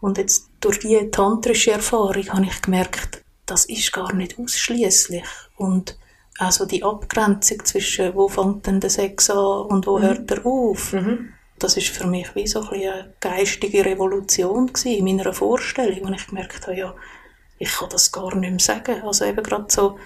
Und jetzt durch diese tantrische Erfahrung habe ich gemerkt, das ist gar nicht ausschließlich und also die Abgrenzung zwischen, wo fängt denn der Sex an und wo mhm. hört er auf, mhm. das ist für mich wie so ein eine geistige Revolution in meiner Vorstellung, wo ich gemerkt habe, ja, ich kann das gar nicht mehr sagen. Also eben gerade so,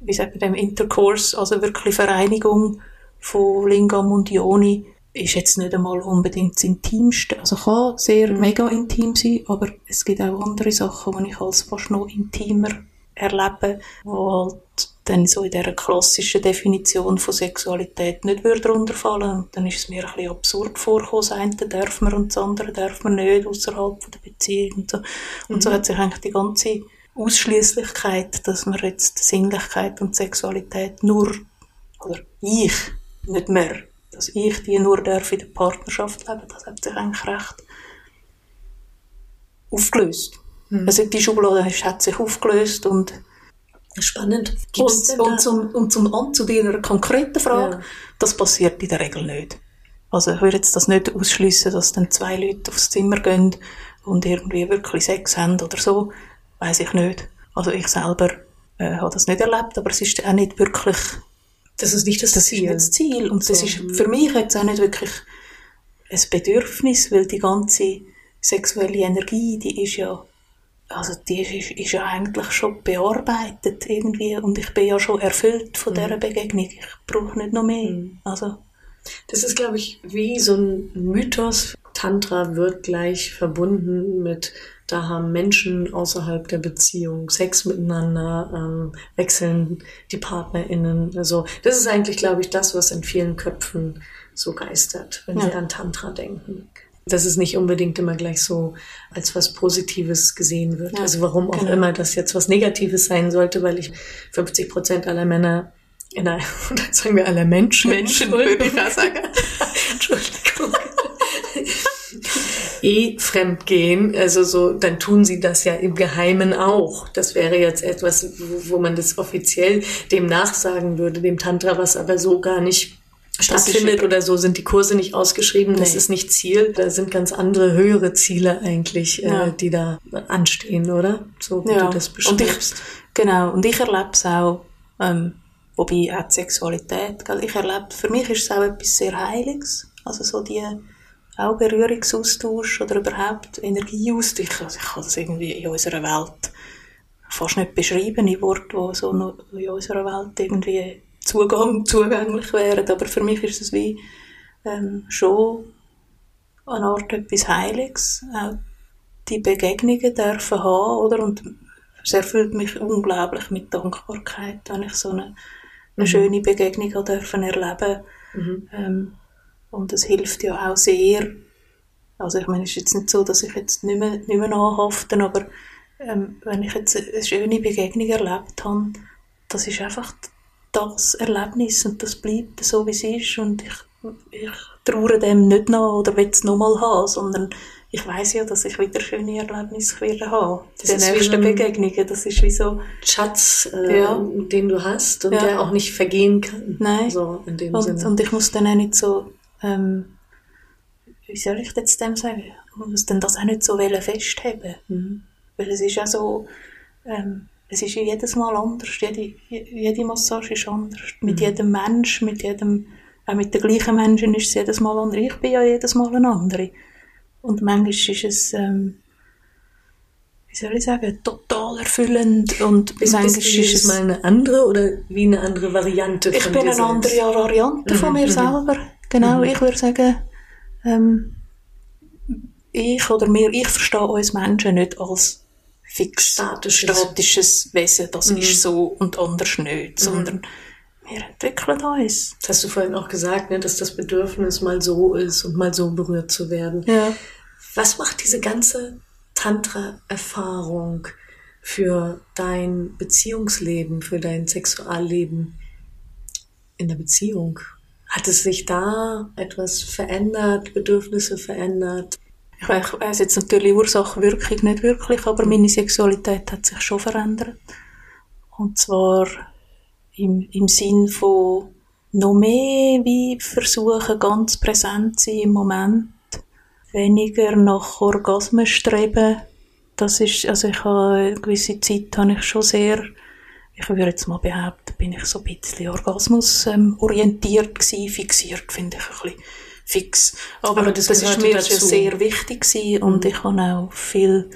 wie sagt man dem, Intercourse, also wirklich Vereinigung von Lingam und Yoni, ist jetzt nicht einmal unbedingt das Intimste. Also kann sehr mhm. mega intim sein, aber es gibt auch andere Sachen, die ich als fast noch intimer erlebe, wo halt dann so in dieser klassischen Definition von Sexualität nicht würde runterfallen. Und dann ist es mir ein bisschen absurd vorgekommen, das eine darf man und das andere darf man nicht außerhalb der Beziehung und so. Und mhm. so hat sich eigentlich die ganze Ausschließlichkeit, dass man jetzt Sinnlichkeit und Sexualität nur, oder ich, nicht mehr, dass ich die nur darf in der Partnerschaft leben, das hat sich eigentlich recht aufgelöst. Mhm. Also die Schublade hat sich aufgelöst und Spannend. Gibt's und, und, zum, und zum An zu deiner konkreten Frage, ja. das passiert in der Regel nicht. Also ich würde jetzt das nicht ausschließen, dass dann zwei Leute aufs Zimmer gehen und irgendwie wirklich Sex haben oder so, weiß ich nicht. Also ich selber äh, habe das nicht erlebt, aber es ist auch nicht wirklich. Das ist nicht das, das Ziel. Ist nicht das Ziel und so. das ist für mich jetzt auch nicht wirklich ein Bedürfnis, weil die ganze sexuelle Energie, die ist ja also die ist, ist ja eigentlich schon bearbeitet irgendwie und ich bin ja schon erfüllt von mhm. dieser Begegnung. Ich brauche nicht noch mehr. Mhm. Also. Das ist, glaube ich, wie so ein Mythos. Tantra wird gleich verbunden mit, da haben Menschen außerhalb der Beziehung Sex miteinander, ähm, wechseln die PartnerInnen. Also das ist eigentlich, glaube ich, das, was in vielen Köpfen so geistert, wenn ja. sie an Tantra denken dass es nicht unbedingt immer gleich so als was Positives gesehen wird. Ja, also warum auch genau. immer das jetzt was Negatives sein sollte, weil ich 50 Prozent aller Männer in einer, sagen wir aller Menschen, Menschen würde ich mal sagen. Entschuldigung. eh fremd gehen, also so, dann tun sie das ja im Geheimen auch. Das wäre jetzt etwas, wo, wo man das offiziell dem nachsagen würde, dem Tantra, was aber so gar nicht stattfindet oder so, sind die Kurse nicht ausgeschrieben. Das nee. ist nicht Ziel. Da sind ganz andere, höhere Ziele eigentlich, äh, ja. äh, die da anstehen, oder? So wie ja. du das beschreibst. Und ich, genau. Und ich erlebe es auch, ähm, wobei auch die Sexualität, gell? ich erlebe, für mich ist es auch etwas sehr Heiliges. Also so die, auch Berührungsaustausch oder überhaupt Energieaustausch. Also ich kann das irgendwie in unserer Welt fast nicht beschreiben in Worten, die so in unserer Welt irgendwie Zugang, zugänglich wären. Aber für mich ist es wie ähm, schon eine Art etwas Heiliges. Auch die Begegnungen dürfen haben, oder? Und es erfüllt mich unglaublich mit Dankbarkeit, wenn ich so eine, eine mhm. schöne Begegnung dürfen erleben mhm. ähm, Und es hilft ja auch sehr. Also ich meine, es ist jetzt nicht so, dass ich jetzt nicht mehr, nicht mehr anhafte, aber ähm, wenn ich jetzt eine schöne Begegnung erlebt habe, das ist einfach das Erlebnis und das bleibt so, wie es ist und ich, ich traue dem nicht nach oder will es nochmal haben, sondern ich weiß ja, dass ich wieder schöne Erlebnisse werde haben. Das die nächsten Begegnungen, das ist wie so... Schatz, äh, ja. den du hast und ja. der auch nicht vergehen kann. Nein. So in dem und, Sinne. und ich muss dann auch nicht so, ähm, wie soll ich jetzt dem sagen, ich muss dann das auch nicht so festheben. Mhm. Weil es ist ja so, ähm, es ist jedes Mal anders. Jede, jede Massage ist anders. Mit mhm. jedem Mensch, mit jedem, auch mit den gleichen Menschen ist es jedes Mal anders. Ich bin ja jedes Mal eine andere. Und manchmal ist es, ähm, wie soll ich sagen, total erfüllend. Und bist, manchmal ist es mal eine andere oder wie eine andere Variante ich von Ich bin eine andere Variante mhm. von mir mhm. selber. Genau, mhm. ich würde sagen, ähm, ich oder wir, ich verstehe uns Menschen nicht als fix statisches, statisches Wesen, das mhm. ist so und anders nicht, mhm. sondern wir entwickeln uns. Das hast du vorhin auch gesagt, ne, dass das Bedürfnis mal so ist und mal so berührt zu werden. Ja. Was macht diese ganze Tantra-Erfahrung für dein Beziehungsleben, für dein Sexualleben in der Beziehung? Hat es sich da etwas verändert, Bedürfnisse verändert? Ich weiss jetzt natürlich Ursache, Wirkung nicht wirklich, aber meine Sexualität hat sich schon verändert. Und zwar im, im Sinn von noch mehr wie versuchen, ganz präsent zu sein im Moment. Weniger nach Orgasmen streben. Das ist, also ich habe eine gewisse Zeit habe ich schon sehr, ich würde jetzt mal behaupten, bin ich so ein bisschen Orgasmus ähm, orientiert gewesen, fixiert, finde ich ein bisschen fix. Aber, Aber das, das ist mir dazu. sehr wichtig gewesen und ich habe auch viel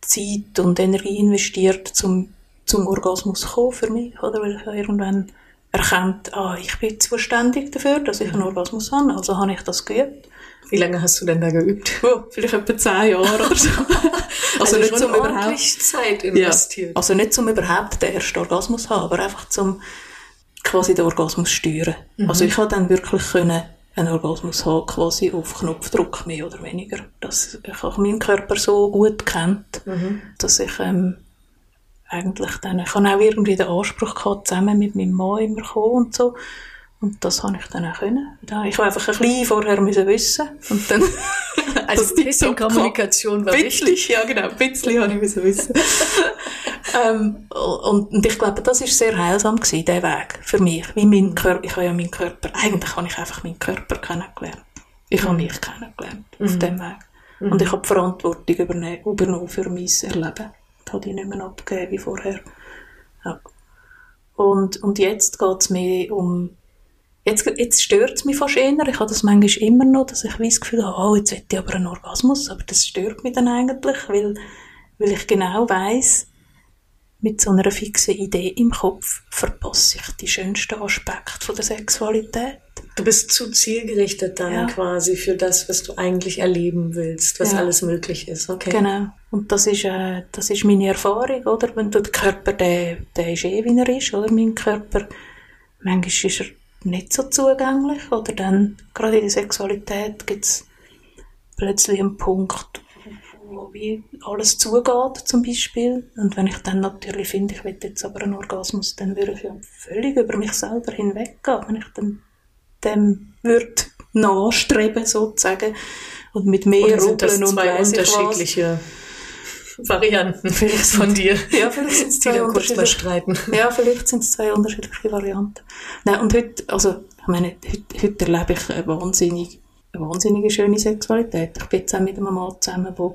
Zeit und Energie investiert, zum, zum Orgasmus zu kommen für mich, oder? Weil ich irgendwann erkannt, ah, ich bin zuständig dafür, dass ich einen. Orgasmus habe, also habe ich das geübt. Wie lange hast du denn da geübt? Oh, vielleicht etwa zehn Jahre oder so. also, also nicht zum überhaupt Zeit investiert. Ja, also nicht zum überhaupt den ersten Orgasmus haben, aber einfach zum quasi den Orgasmus steuern. Mhm. Also ich habe dann wirklich können einen Orgasmus haben, quasi auf Knopfdruck, mehr oder weniger. Dass ich auch meinen Körper so gut kennt, mhm. dass ich ähm, eigentlich dann, ich habe auch irgendwie den Anspruch gehabt, zusammen mit meinem Mann immer kommen und so. Und das habe ich dann auch können. Ich habe einfach ein bisschen vorher müssen wissen und dann also ein bisschen Kommunikation war wichtig. Ja, genau, ein bisschen habe ich müssen wissen. ähm, und, und, ich glaube, das ist sehr heilsam gewesen, der Weg für mich. Wie mein Körper, ich habe ja meinen Körper, eigentlich habe ich einfach meinen Körper kennengelernt. Ich habe mich kennengelernt mhm. auf dem Weg. Mhm. Und ich habe die Verantwortung übernommen für mein Erleben. Das habe ich nicht mehr abgegeben wie vorher. Ja. Und, und jetzt geht es mehr um Jetzt, jetzt stört es mich fast eher. Ich habe das manchmal immer noch, dass ich das Gefühl habe, oh, jetzt hätte ich aber einen Orgasmus. Aber das stört mich dann eigentlich, weil weil ich genau weiß, mit so einer fixen Idee im Kopf verpasse ich die schönsten Aspekte von der Sexualität. Du bist zu zielgerichtet dann ja. quasi für das, was du eigentlich erleben willst, was ja. alles möglich ist. Okay. Genau. Und das ist, äh, das ist meine Erfahrung, oder? Wenn du der Körper, der, der ist eh, wie er ist, oder? Mein Körper, manchmal ist er nicht so zugänglich, oder dann, gerade in der Sexualität gibt's plötzlich einen Punkt, wo wie alles zugeht, zum Beispiel. Und wenn ich dann natürlich finde, ich will jetzt aber einen Orgasmus, dann würde ich ja völlig über mich selber hinweggehen, wenn ich dann dem würde nachstreben, sozusagen. Und mit mehr Oder sind das zwei unterschiedliche Varianten vielleicht von dir, ja, vielleicht sind es zwei die kurz mal streiten. Ja, vielleicht sind es zwei unterschiedliche Varianten. Nein, und heute, also, ich meine, heute, heute erlebe ich eine wahnsinnig, eine wahnsinnige schöne Sexualität. Ich bin jetzt auch mit einem Mann zusammen, der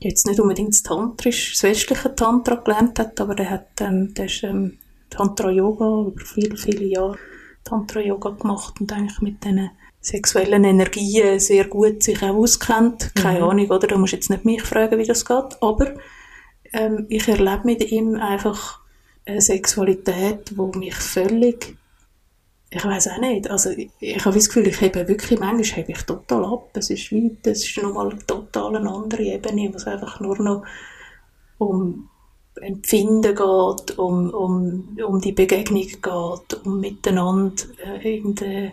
jetzt nicht unbedingt das Tantrisch, das westliche Tantra gelernt hat, aber der hat, ähm, der ist, ähm, Tantra-Yoga über viele, viele Jahre Tantra-Yoga gemacht und eigentlich mit diesen sexuellen Energien sehr gut sich auch auskennt. Keine mhm. Ahnung, oder? Da musst jetzt nicht mich fragen, wie das geht. Aber ähm, ich erlebe mit ihm einfach eine Sexualität, die mich völlig ich weiß auch nicht. Also ich, ich habe das Gefühl, ich habe wirklich, manchmal habe ich total ab. Es ist wie, das ist nochmal eine total eine andere Ebene, wo es einfach nur noch um Empfinden geht, um, um, um die Begegnung geht, um miteinander äh, irgendeine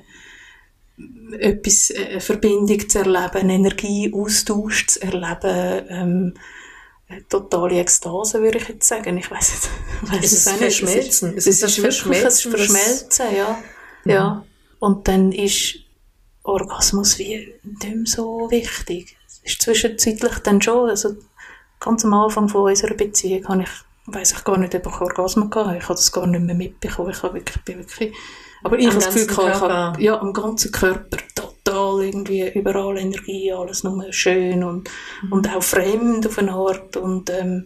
etwas, äh, eine Verbindung zu erleben, Energieaustausch zu erleben, ähm, totale Ekstase, würde ich jetzt sagen. Ich weiß jetzt, weiss es, es ist Verschmelzen. Es ist, es ist wirklich ein Verschmelzen, ja. Mhm. Ja. Und dann ist Orgasmus wie nicht mehr so wichtig. Es ist zwischenzeitlich dann schon, also ganz am Anfang von unserer Beziehung habe ich, weiss ich gar nicht, ob ich Orgasmus hatte. Ich habe das gar nicht mehr mitbekommen. Ich habe wirklich, bin wirklich, aber ich habe das Gefühl, ich habe, ja, am ganzen Körper total irgendwie überall Energie, alles nur schön und, mhm. und auch fremd auf eine Art und, ähm,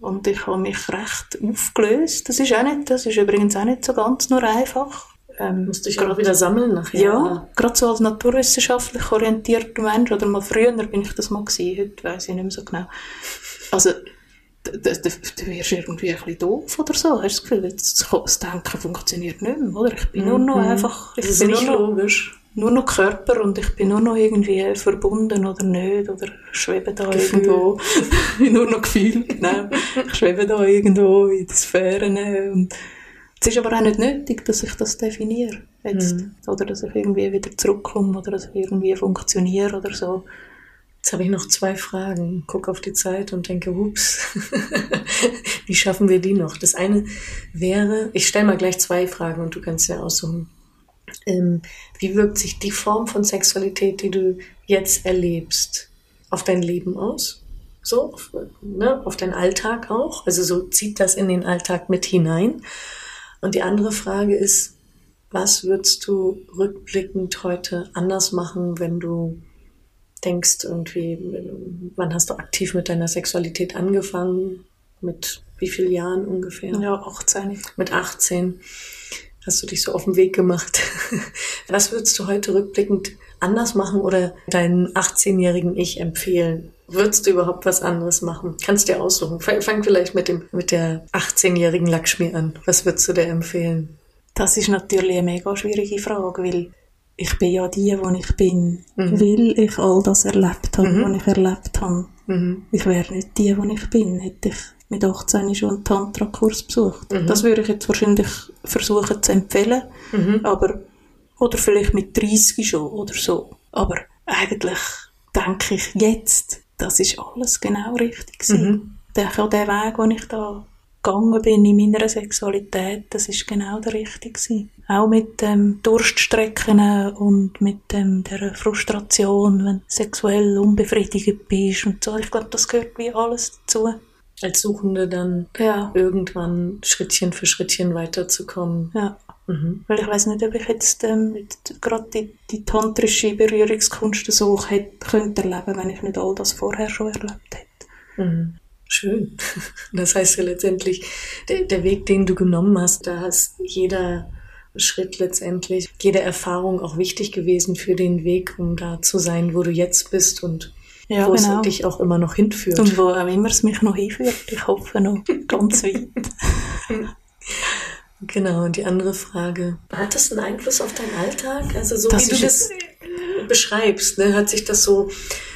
und ich habe mich recht aufgelöst. Das ist auch nicht, das ist übrigens auch nicht so ganz nur einfach. Ähm, Musst du dich auch wieder sammeln nachher? Ja, gerade so als naturwissenschaftlich orientierter Mensch, oder mal früher bin ich das mal gewesen, heute weiss ich nicht mehr so genau. Also, du, wirst irgendwie ein bisschen doof oder so. Hast du das Gefühl, das Denken funktioniert nicht mehr, oder? Ich bin nur noch mhm. einfach, ich das bin nur noch, logisch. nur noch Körper und ich bin nur noch irgendwie verbunden oder nicht, oder schwebe da Gefühl. irgendwo. nur noch Gefühl, genau. Ich schwebe da irgendwo in den Sphären und es ist aber auch nicht nötig, dass ich das definiere. Jetzt. Mhm. Oder dass ich irgendwie wieder zurückkomme oder dass ich irgendwie funktioniere oder so. Jetzt habe ich noch zwei Fragen. Guck auf die Zeit und denke, ups, wie schaffen wir die noch? Das eine wäre, ich stelle mal gleich zwei Fragen und du kannst ja aussuchen. Ähm, wie wirkt sich die Form von Sexualität, die du jetzt erlebst, auf dein Leben aus? So, auf, ne, auf deinen Alltag auch? Also so zieht das in den Alltag mit hinein? Und die andere Frage ist, was würdest du rückblickend heute anders machen, wenn du denkst, irgendwie, wann hast du aktiv mit deiner Sexualität angefangen? Mit wie vielen Jahren ungefähr? Ja, 18. Mit 18 hast du dich so auf den Weg gemacht. Was würdest du heute rückblickend anders machen oder deinen 18-jährigen Ich empfehlen? Würdest du überhaupt was anderes machen? Kannst dir aussuchen. Fang vielleicht mit dem, mit der 18-jährigen Lakshmi an. Was würdest du dir empfehlen? Das ist natürlich eine mega schwierige Frage, weil ich bin ja die, wo ich bin, mhm. weil ich all das erlebt habe, mhm. was ich erlebt habe. Mhm. Ich wäre nicht die, wo ich bin, hätte ich mit 18 schon einen Tantra-Kurs besucht. Mhm. Das würde ich jetzt wahrscheinlich versuchen zu empfehlen, mhm. aber, oder vielleicht mit 30 schon oder so. Aber eigentlich denke ich jetzt, das ist alles genau richtig Mhm. Auch der Weg, den ich da gegangen bin in meiner Sexualität, das ist genau der richtige Auch mit dem Durststrecken und mit dem, der Frustration, wenn du sexuell unbefriedigt bist und so. Ich glaube, das gehört wie alles dazu. Als Suchende dann ja. irgendwann Schrittchen für Schrittchen weiterzukommen. Ja. Mhm. Weil ich weiß nicht, ob ich jetzt ähm, gerade die, die tantrische Berührungskunst so hätte, könnte erleben, wenn ich nicht all das vorher schon erlebt hätte. Mhm. Schön. Das heißt ja letztendlich, der, der Weg, den du genommen hast, da ist jeder Schritt letztendlich, jede Erfahrung auch wichtig gewesen für den Weg, um da zu sein, wo du jetzt bist und Ja, wo genau. es dich auch immer noch hinführt. Und wo auch immer es mich noch hinführt. Ich hoffe noch ganz weit. Genau, und die andere Frage. Hat das einen Einfluss auf deinen Alltag? Also so Das wie du das beschreibst, ne, hört sich das so,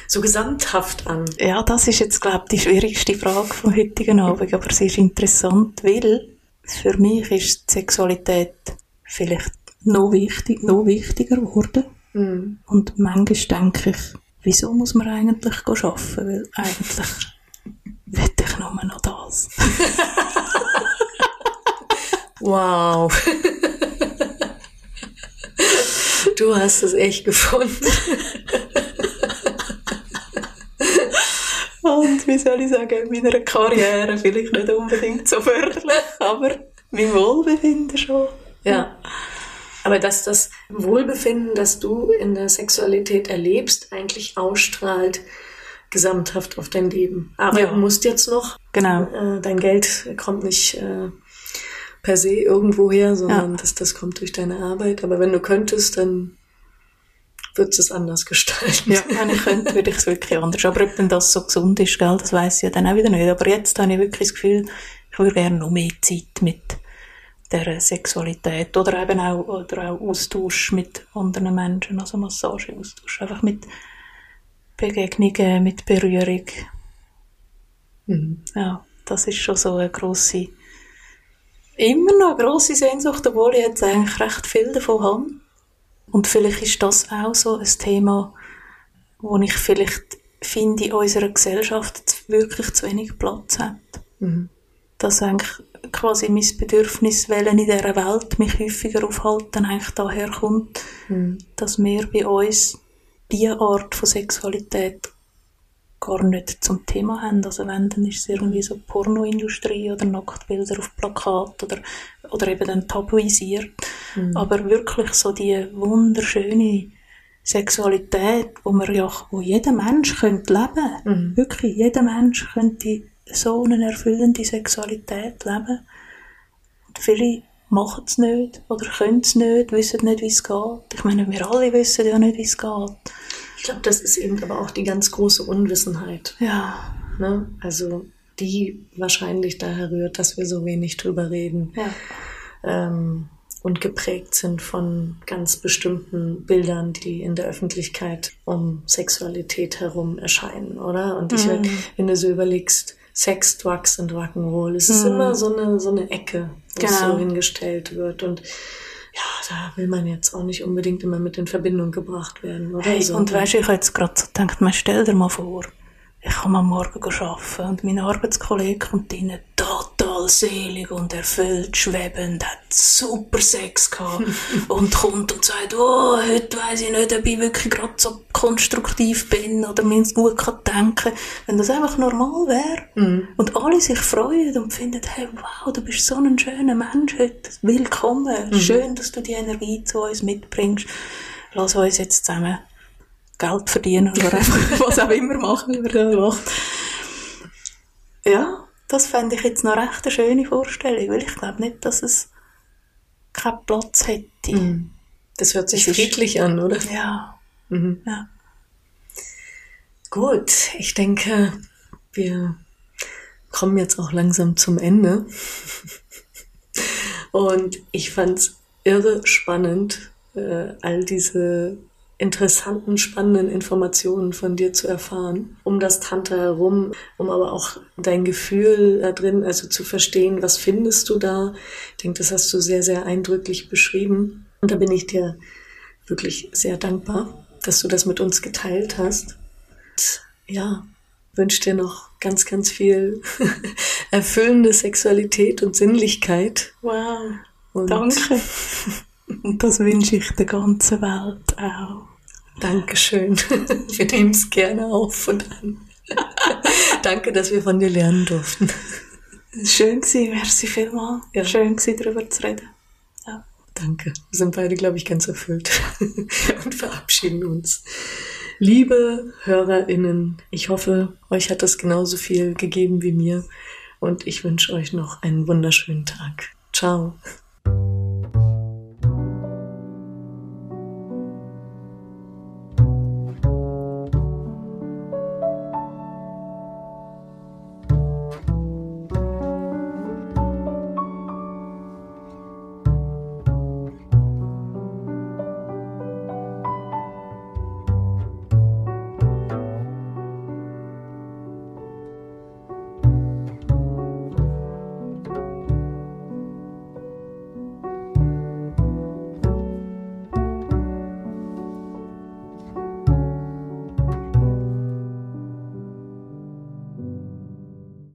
so gesamthaft an. Ja, das ist jetzt, glaube ich, die schwierigste Frage vom heutigen Abend, aber sie ist interessant, weil für mich ist die Sexualität vielleicht noch, wichtig, noch wichtiger geworden. Mhm. Und manchmal denke ich, wieso muss man eigentlich arbeiten? Weil eigentlich will ich nur noch das. Wow. du hast es echt gefunden. Und wie soll ich sagen, in meiner Karriere vielleicht nicht unbedingt so förderlich, aber mein Wohlbefinden schon. Ja. Aber dass das Wohlbefinden, das du in der Sexualität erlebst, eigentlich ausstrahlt gesamthaft auf dein Leben. Aber Ja. du musst jetzt noch, Genau. äh, dein Geld kommt nicht äh, per se irgendwo her, sondern Ja. das, das kommt durch deine Arbeit. Aber wenn du könntest, dann würdest du es anders gestalten. Ja, wenn ich könnte, würde ich es wirklich anders. Aber ob denn das so gesund ist, gell, das weiss ich ja dann auch wieder nicht. Aber jetzt habe ich wirklich das Gefühl, ich würde gerne noch mehr Zeit mit der Sexualität oder eben auch, oder auch Austausch mit anderen Menschen, also Massageaustausch, einfach mit Begegnungen, mit Berührung. Mhm. Ja, das ist schon so eine grosse, immer noch eine grosse Sehnsucht, obwohl ich jetzt eigentlich recht viel davon habe. Und vielleicht ist das auch so ein Thema, wo ich vielleicht finde, in unserer Gesellschaft wirklich zu wenig Platz hat. Mhm. Dass eigentlich quasi mein Bedürfnis, in dieser Welt mich häufiger aufhalten, eigentlich daher kommt, Mhm. dass wir bei uns diese Art von Sexualität gar nicht zum Thema haben. Also wenn, dann ist es irgendwie so Pornoindustrie oder Nacktbilder auf Plakat oder, oder eben dann tabuisiert. Aber wirklich so die wunderschöne Sexualität, wo man ja, wo jeder Mensch könnte leben. Mhm. Wirklich, jeder Mensch könnte so eine erfüllende Sexualität leben. Und viele machen es nicht oder können es nicht, wissen nicht, wie es geht. Ich meine, wir alle wissen ja nicht, wie es geht. Ich glaube, das ist eben aber auch die ganz große Unwissenheit. Ja, Ne? Also die wahrscheinlich daher rührt, dass wir so wenig drüber reden ja. ähm, und geprägt sind von ganz bestimmten Bildern, die in der Öffentlichkeit um Sexualität herum erscheinen, oder? Und ich, Mhm. wenn du so überlegst, Sex, Drugs und Rock'n'Roll, es ist Mhm. immer so eine, so eine Ecke, wo es Genau. so hingestellt wird und ja, da will man jetzt auch nicht unbedingt immer mit in Verbindung gebracht werden, oder? Hey, so. und weißt du, ich habe jetzt gerade so gedacht, man stell dir mal vor, ich kann am Morgen arbeiten und mein Arbeitskollege kommt rein, total selig und erfüllt, schwebend, hat super Sex gehabt und kommt und sagt, oh, heute weiss ich nicht, ob ich wirklich gerade so konstruktiv bin oder mir gut kann denken Wenn das einfach normal wäre und alle sich freuen und finden, hey, wow, du bist so ein schöner Mensch heute, willkommen, schön, dass du die Energie zu uns mitbringst. Lass uns jetzt zusammen Geld verdienen oder einfach was auch immer machen, wie man das macht. Ja, das fände ich jetzt noch recht eine schöne Vorstellung, weil ich glaube nicht, dass es keinen Platz hätte. Mhm. Das hört sich Das ist- friedlich an, oder? Ja, Mhm. ja. Gut, ich denke, wir kommen jetzt auch langsam zum Ende. Und ich fand's irre spannend, äh, all diese interessanten, spannenden Informationen von dir zu erfahren, um das Tantra herum, um aber auch dein Gefühl da drin, also zu verstehen, was findest du da. Ich denke, das hast du sehr, sehr eindrücklich beschrieben. Und da bin ich dir wirklich sehr dankbar, dass du das mit uns geteilt hast. Und ja, wünsche dir noch ganz, ganz viel erfüllende Sexualität und Sinnlichkeit. Wow, Und danke. Und das wünsche ich der ganzen Welt auch. Dankeschön. Wir nehmen es gerne auf und an. Danke, dass wir von dir lernen durften. Schön gewesen, merci vielmals. Ja. Schön gewesen, darüber zu reden. Ja. Danke. Wir sind beide, glaube ich, ganz erfüllt und verabschieden uns. Liebe HörerInnen, ich hoffe, euch hat das genauso viel gegeben wie mir und ich wünsche euch noch einen wunderschönen Tag. Ciao.